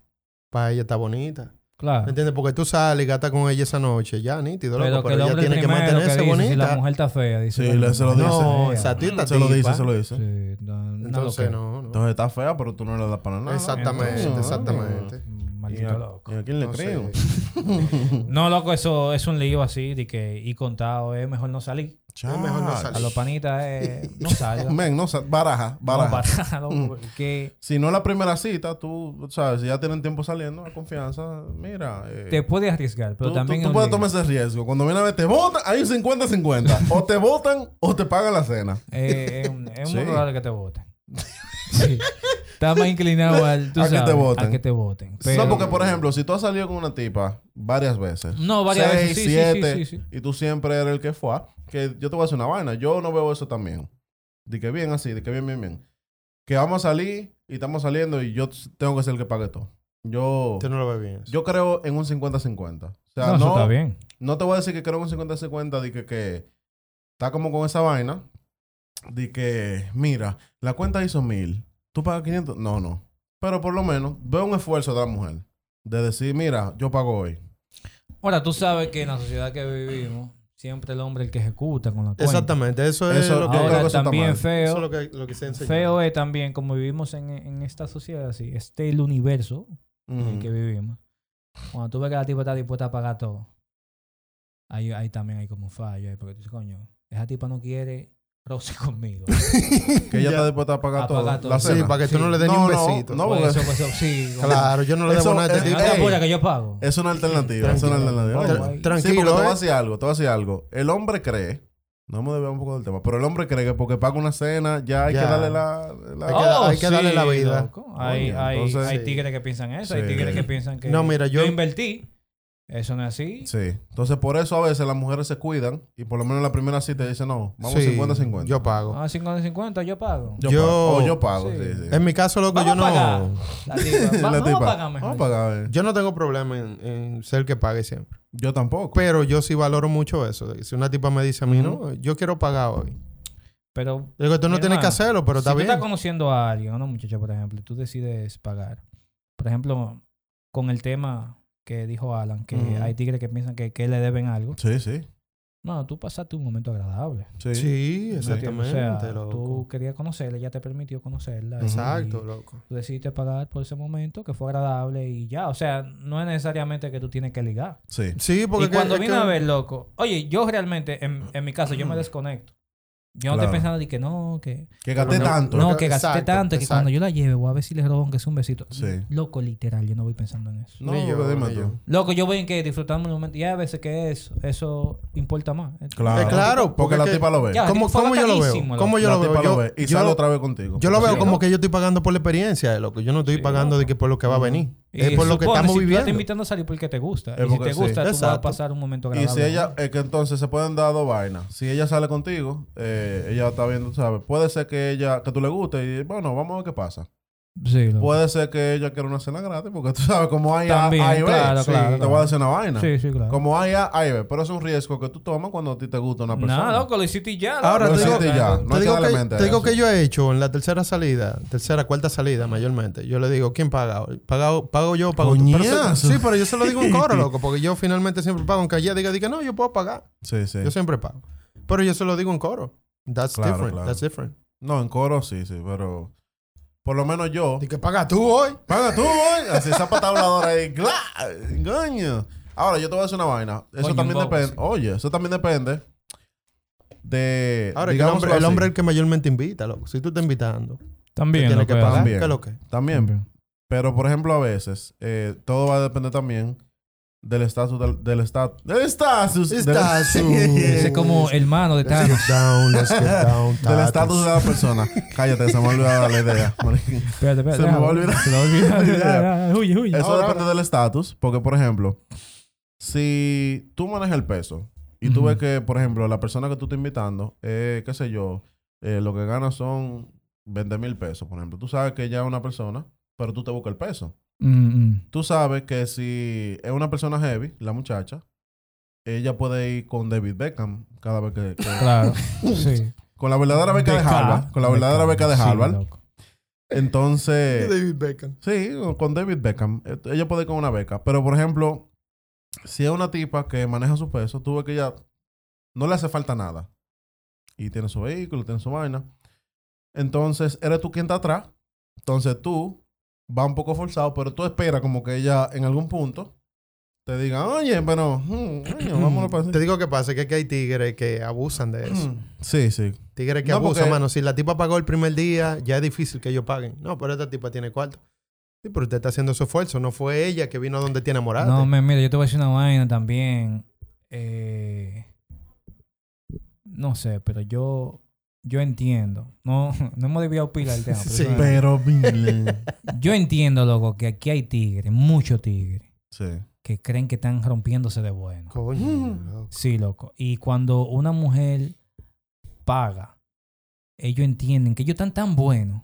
para ella estar bonita. Claro. ¿Me entiendes? Porque tú sales y gastas con ella esa noche, ya, nítido, loco, Pero pero, que el ella tiene que mantenerse que dice, bonita. Si la mujer está fea, dice. Sí, "Coño, le- se lo dice. No, fea". esa tita Se lo dice, se lo dice. Sí, no, Entonces, no, no. Entonces está fea, pero tú no le das para nada. Exactamente, exactamente. ¿Y Maldito a, loco. ¿Y a quién le No creo? No, loco, eso es un lío así de que y contado es mejor no salir. Es mejor no Chach. salir. A los panitas es no salga. Men, no, sa- baraja, baraja. No, para, loco, porque Si no es la primera cita, tú, sabes, si ya tienen tiempo saliendo, a confianza, mira. eh, te puedes arriesgar, pero tú, también tú- puedes tomar ese riesgo. Cuando viene a ver, te votan, hay un 50-50. o te votan o te pagan la cena. Eh, es muy Sí. probable que te voten. Sí. Está más inclinado al, tú A que te voten. a que te voten. no, porque, por ejemplo, si tú has salido con una tipa varias veces, No, varias seis, veces. Sí, sí, siete, sí, sí, sí. y tú siempre eres el que fue, que yo te voy a hacer una vaina. Yo no veo eso también. De que bien así, de que bien, bien, bien. Que vamos a salir y estamos saliendo y yo tengo que ser el que pague todo. Yo, Tú no lo ves bien. yo creo en un 50-50. O sea, No, no, eso está bien. no te voy a decir que creo en un 50-50 de que, que está como con esa vaina. De que, mira, la cuenta hizo mil. ¿Tú pagas 500? No, no. Pero por lo menos veo un esfuerzo de la mujer. De decir, mira, yo pago hoy. Ahora, tú sabes que en la sociedad que vivimos, siempre el hombre el que ejecuta con la cuenta. Exactamente, eso es Eso- lo que, Ahora, también mal. eso feo. es lo que, lo que se enseña. Feo es también, como vivimos en, en esta sociedad, así, este es el universo en el que vivimos. Cuando tú ves que la tipa está dispuesta a pagar todo, ahí, ahí también hay como un fallo. ahí, Porque tú dices, coño, esa tipa no quiere roce conmigo. Que ella Ya. está dispuesta a pagar A todo. pagar todo. La Sí, para que tú no le des ni No, un no, besito. no, Pues porque- eso, pues eso, sí. Claro, yo no le debo nada a es- este tipo. Ey. apures que yo pago. Es una alternativa. Es una Tranquilo. alternativa. Tranquilo, sí, porque te voy a ¿eh? decir algo. Te voy a decir algo. El hombre cree. No me desviamos un poco del tema. Pero el hombre cree que porque paga una cena ya hay Ya. que darle la... la- Hay que que darle la vida. Oh. Hay, hay, entonces- hay Sí. tigres que piensan eso, hay tigres que piensan que No, mira, yo- invertí. Eso no es así. Sí. Entonces, por eso a veces las mujeres se cuidan y por lo menos en la primera cita dicen, no, vamos Sí, 50-50. Yo pago. Ah, 50-50, yo pago. Yo, yo- pago. O yo pago, Sí. sí, sí. En mi caso, loco, Vamos yo a pagar. no... La tipa, va- La vamos tipa, a pagar mejor. Vamos a pagar. eh. Yo no tengo problema en, en ser el que pague siempre. Yo tampoco. Pero yo sí valoro mucho eso. de que Si una tipa me dice a mí, no, yo quiero pagar hoy. Pero Digo, tú no Mi tienes que hermano, hacerlo, pero si está tú bien. estás conociendo a alguien, a una muchacha, por ejemplo, y tú decides pagar. Por ejemplo, con el tema que dijo Alan, que hay tigres que piensan que, que le deben algo. Sí, sí. No, tú pasaste un momento agradable. Sí. Sí, O exactamente, sea, loco. tú querías conocerla, ya te permitió conocerla. y Exacto, loco. Tú decidiste pagar por ese momento que fue agradable y ya. O sea, no es necesariamente que tú tienes que ligar. Sí. Sí, porque y cuando vine que- a ver, loco, oye, yo realmente, en, en mi caso, yo me desconecto. Yo no Claro. estoy pensando de que no, que... Que gasté no- tanto. No, que gasté Exacto, tanto y que cuando yo la lleve voy a ver si le robo aunque sea un besito. Sí. Loco, literal, yo no voy pensando en eso. No, Ni yo, tú. yo. Loco, yo voy en que disfrutando el momento. Y hay veces que eso, eso importa más. Claro. Eh, claro, Porque porque la tipa lo ve. Ya, ¿Cómo, cómo yo lo veo? ¿Cómo yo la lo veo? tipa Yo, lo ve y yo- sale otra vez contigo. yo lo veo Sí, como que yo estoy pagando por la experiencia, loco. Yo no estoy Sí, pagando de que por lo que va a venir. Y es por lo que estamos viviendo. estás invitando a salir porque te gusta. Y si te gusta, tú vas a pasar un momento Y agradable. si ella, es que entonces se pueden dar dos vainas. Si ella sale contigo, eh, ella está viendo, ¿sabes? Puede ser que ella, que tú le guste y bueno, vamos a ver qué pasa. Sí. Puede ser que ella quiera una cena gratis, porque tú sabes, como hay A, También, hay B. claro, Sí, claro, Te voy a decir una vaina. Sí, sí, claro. Como hay A, hay B. Pero es un riesgo que tú tomas cuando a ti te gusta una persona. Nada, loco, lo hiciste ya. Ahora, loco. te digo- hiciste ya. No te hay digo, que, mente a te digo eso. que yo he hecho en la tercera salida, tercera, cuarta salida mayormente. Yo le digo, ¿quién paga? ¿Pago, pago yo o pago tú? Pero sí, pero yo se lo digo en coro, loco, porque yo finalmente siempre pago. Aunque ella diga, diga, no, yo puedo pagar. Sí, sí. Yo siempre pago. Pero yo se lo digo en coro. That's Claro, different. claro. That's different. No, en coro sí, sí, pero... por lo menos yo, Y que paga tú hoy. paga tú, hoy. Así esa patabladora ahí, ¡glá! Coño. Ahora, yo te voy a decir una vaina. Eso Coño, también depende. sí. Oye, eso también depende de. Ahora, el hombre, el hombre es el que mayormente invita, loco. Si tú estás invitando, También. tienes lo que pagar. También. ¿Qué lo que? También. Pero, por ejemplo, a veces, eh, todo va a depender también del estatus del del estatus. Del estatus. del- Estatus. Ese es como hermano de Let's Thanos. get down, let's get down. Del estatus de la persona. Cállate, se me ha olvidado la idea. Espérate, espérate. Se me va a olvidar. Se me va a olvidar. Ya, ya, ya. Huye, huye. Eso Ahora, depende del estatus. Porque, por ejemplo, si tú manejas el peso y tú ves que, por ejemplo, la persona que tú estás invitando, eh, qué sé yo, eh, lo que gana son 20 mil pesos, por ejemplo. Tú sabes que ella es una persona, pero tú te buscas el peso. Mm, mm. Tú sabes que si es una persona heavy, la muchacha, ella puede ir con David Beckham cada vez que... que- Claro. Sí. con la verdadera beca de. Harvard. Con la verdadera beca de Sí, Harvard. loco. Entonces... David Beckham. Sí, con David Beckham. Eh, Ella puede ir con una beca. Pero, por ejemplo, si es una tipa que maneja su peso, tú ves que ella no le hace falta nada. Y tiene su vehículo, tiene su vaina. Entonces, eres tú quien está atrás. Entonces, tú vas un poco forzado, pero tú esperas como que ella en algún punto te diga, oye, pero, mm, vámonos para Te digo que pasa, que, es que hay tigres que abusan de eso. Sí, sí. Tigres que No, abusan, porque- mano. Si la tipa pagó el primer día, ya es difícil que ellos paguen. No, pero esta tipa tiene cuarto. Sí, pero usted está haciendo su esfuerzo. No fue ella que vino donde tiene morada. No, me, mira, yo te voy a decir una vaina también. Eh, no sé, pero yo, yo entiendo. No, no hemos debido opinar el tema. pero Sí. eso Pero, mire. Yo entiendo, loco, que aquí hay tigres, muchos tigres, sí. que creen que están rompiéndose de bueno. Coño, Mm. loco. Sí, loco. Y cuando una mujer paga, ellos entienden que ellos están tan buenos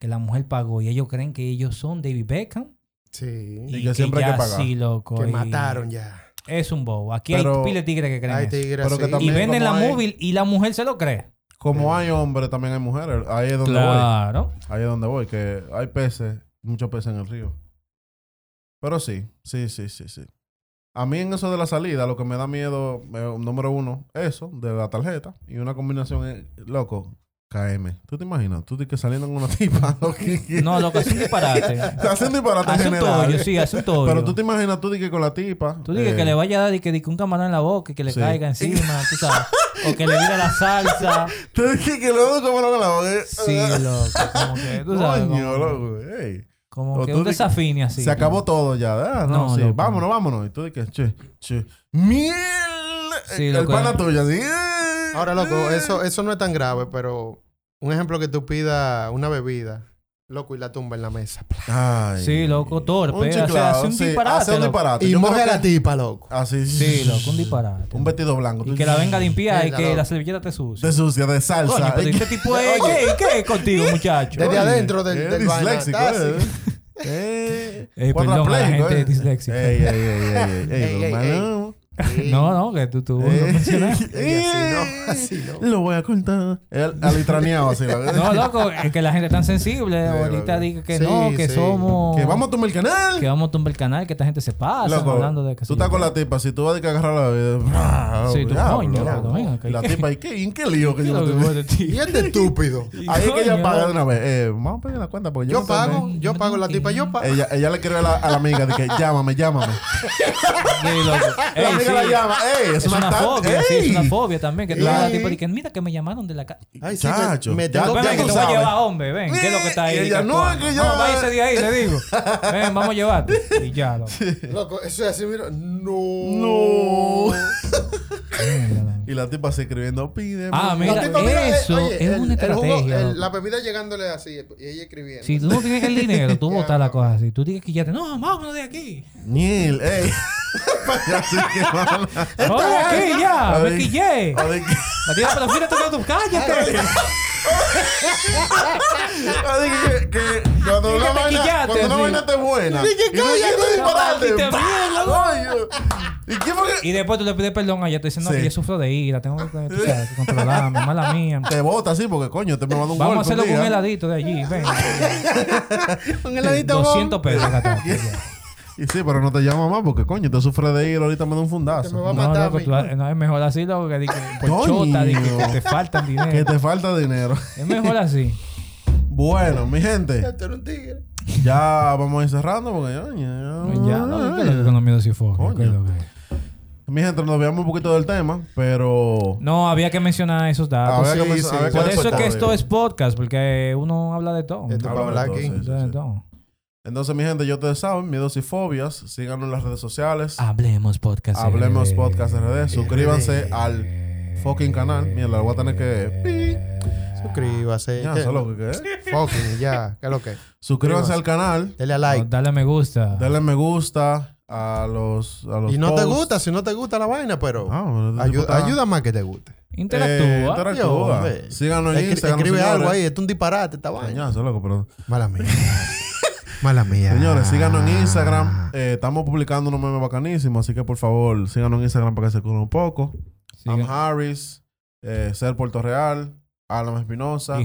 que la mujer pagó y ellos creen que ellos son David Beckham. Sí. Y que siempre hay que pagar. Sí, loco. Que y mataron ya. Es un bobo. Aquí Pero- hay pile de tigres que creen Hay eso. tigres que también- Y venden la móvil y la mujer se lo cree. Como hay hombres, también hay mujeres. Ahí es donde voy. Claro. Ahí es donde voy, que hay peces, muchos peces en el río. Pero sí, sí, sí, sí, sí. A mí en eso de la salida, lo que me da miedo, eh, número uno, eso, de la tarjeta. Y una combinación, loco, KM. ¿Tú te imaginas? Tú que saliendo con una tipa. loco, que- No, loco, es un disparate. Te disparate Hace un general. tollo, sí, hace un tollo. Pero tú te imaginas tú que con la tipa. Tú dices eh, que le vaya a dar y que, que un camarón en la boca y que le Sí. caiga encima, tú sabes. O que le vire la salsa. Tú dije que como con la boca. eh. Sí, loco. Como que, tú sabes. Coño, como, loco. ey. como O que tú un desafine así. Se acabó todo ya. Ah, no, No, sí. loco. Vámonos, vámonos. Y tú dices, che, che. ¡Miel! Sí, el pana tuyo, así. Ahora, loco, eso, eso no es tan grave, pero un ejemplo que tú pidas una bebida, loco, y la tumba en la mesa. Ay. Sí, loco, torpe. Un o sea, hace un sí, disparate. Hace un loco. disparate. Y Yo moje creo a la tipa, loco. Así. Sí, loco, un disparate. Un vestido blanco. Y que la venga a limpiar y que loco. la servilleta te sucia. De sucia, de salsa. Coño, pero este tipo es... ¿Qué, ¿Qué es contigo, muchacho? Desde Oye, adentro del, disléxico, eh. Eh, Eh, perdón, la gente eh. disléxica. Ey, ey, ey, ey, ey, ey, Ey, ey, No, no, que tú, tú lo Eh, mencionaste. Ey, así no, así no. Lo voy a contar. El alitraneado así. la verdad. No, loco, es que la gente es tan sensible. Ahorita diga que Sí, no, que sí. somos... Que vamos a tomar el canal. Que vamos a tumbar el canal, que esta gente se pasa Loco, hablando de que tú estás con la tipa, si tú vas a que agarrar la vida. Sí, tú, venga, que- La tipa, ¿y qué? ¿Y qué lío que ¿Qué yo lo? Y es de estúpido. Ahí es que ella paga de una vez. Eh, vamos a pedir la cuenta porque yo, Yo no pago, yo pago la tipa, yo pago. Ella, ella le escribe a la, a la amiga de que llámame, llámame. Sí, loco. Sí. la llama. Ey, es, Es una fobia, sí, es una fobia también. Que tú vas a la Ey. tipa y que mira que me llamaron de la casa. Ay, sí, me- Chacho, me ya- tengo Ven, ya ven, que tú te voy a llevar, hombre. Ven, ¿qué es lo que está ahí? Ella, ¿Qué no, es que ya- No, váyase de ahí, le digo. Ven, vamos a llevarte. Y ya, loco. Loco, eso es así, mira. No. No. Y la tipa se escribiendo, pide. Ah, mira, tipa, mira, eh, eso oye, es el- una el jugo- estrategia. el- la bebida llegándole así y ella escribiendo. Si tú no tienes el dinero, tú Ya, botas la cosa así. Tú tienes que quillarte. No, vámonos de aquí. Miel, ey. Así que mala. ¡Oye, de aquí ya! ¡Me quillé! Que- La tía, que tú cállate. de que- que Cuando una que vaina quillaste, cuando una sí. vaina te buena. Que Y dices, cállate, disparate. ¿Y qué fue que Y después tú le pides perdón a ella. Te dicen, no, Sí. que yo sufro de ira. Tengo que, tú sabes, que controlarme. Mala mía. te bota así? Porque coño, te me manda un Vamos a hacerlo con un heladito de allí. Ven. Un heladito 200 pesos ya. Y sí, pero no te llama más porque coño, te sufre de ir ahorita me da un Te fundazo. me va a No, matar loco, mí. tú- no, es mejor así, loco, que di que por Coño. chota, di que, que te faltan Que dinero. te falta dinero. Es mejor así. Bueno, mi gente, Tú eres un tigre. ya vamos a ir cerrando porque ya. ya- Ya, no, ¿qué es lo que es lo que? Mi gente, nos veamos un poquito del tema, pero. No, había que mencionar esos datos. Había que sí, menc- sí, había Por eso es que esto es podcast, porque uno habla de todo. Esto para hablar de todo, aquí. Entonces, mi gente, ya ustedes saben, miedos y fobias. Síganos en las redes sociales. Hablemos podcast. Hablemos RD. Podcast RD. Suscríbanse al fucking canal. Mira, lo voy a tener que. Suscríbase. Ya, ¿Qué? eso es lo que es. Fucking, ya. ¿Qué es lo que? Suscríbanse al canal. Dele a like. Dale me gusta. Denle me gusta a los. A los Y no te gusta, si no te gusta la vaina, pero Ah, bueno, este ayu- tipo está- ayuda más que te guste. Interactúa. Eh, interactúa. Yo. Síganos en Escri- Instagram. Escribe algo ahí, esto es un disparate esta vaina. Coñazo, loco, pero- Mala mía. Mala mía. Señores, síganos en Instagram. Eh, estamos publicando unos memes bacanísimos, así que por favor, síganos en Instagram para que se cubra un poco. Sigan- Am Harris, eh, Ser Puerto Real, Alan Espinosa.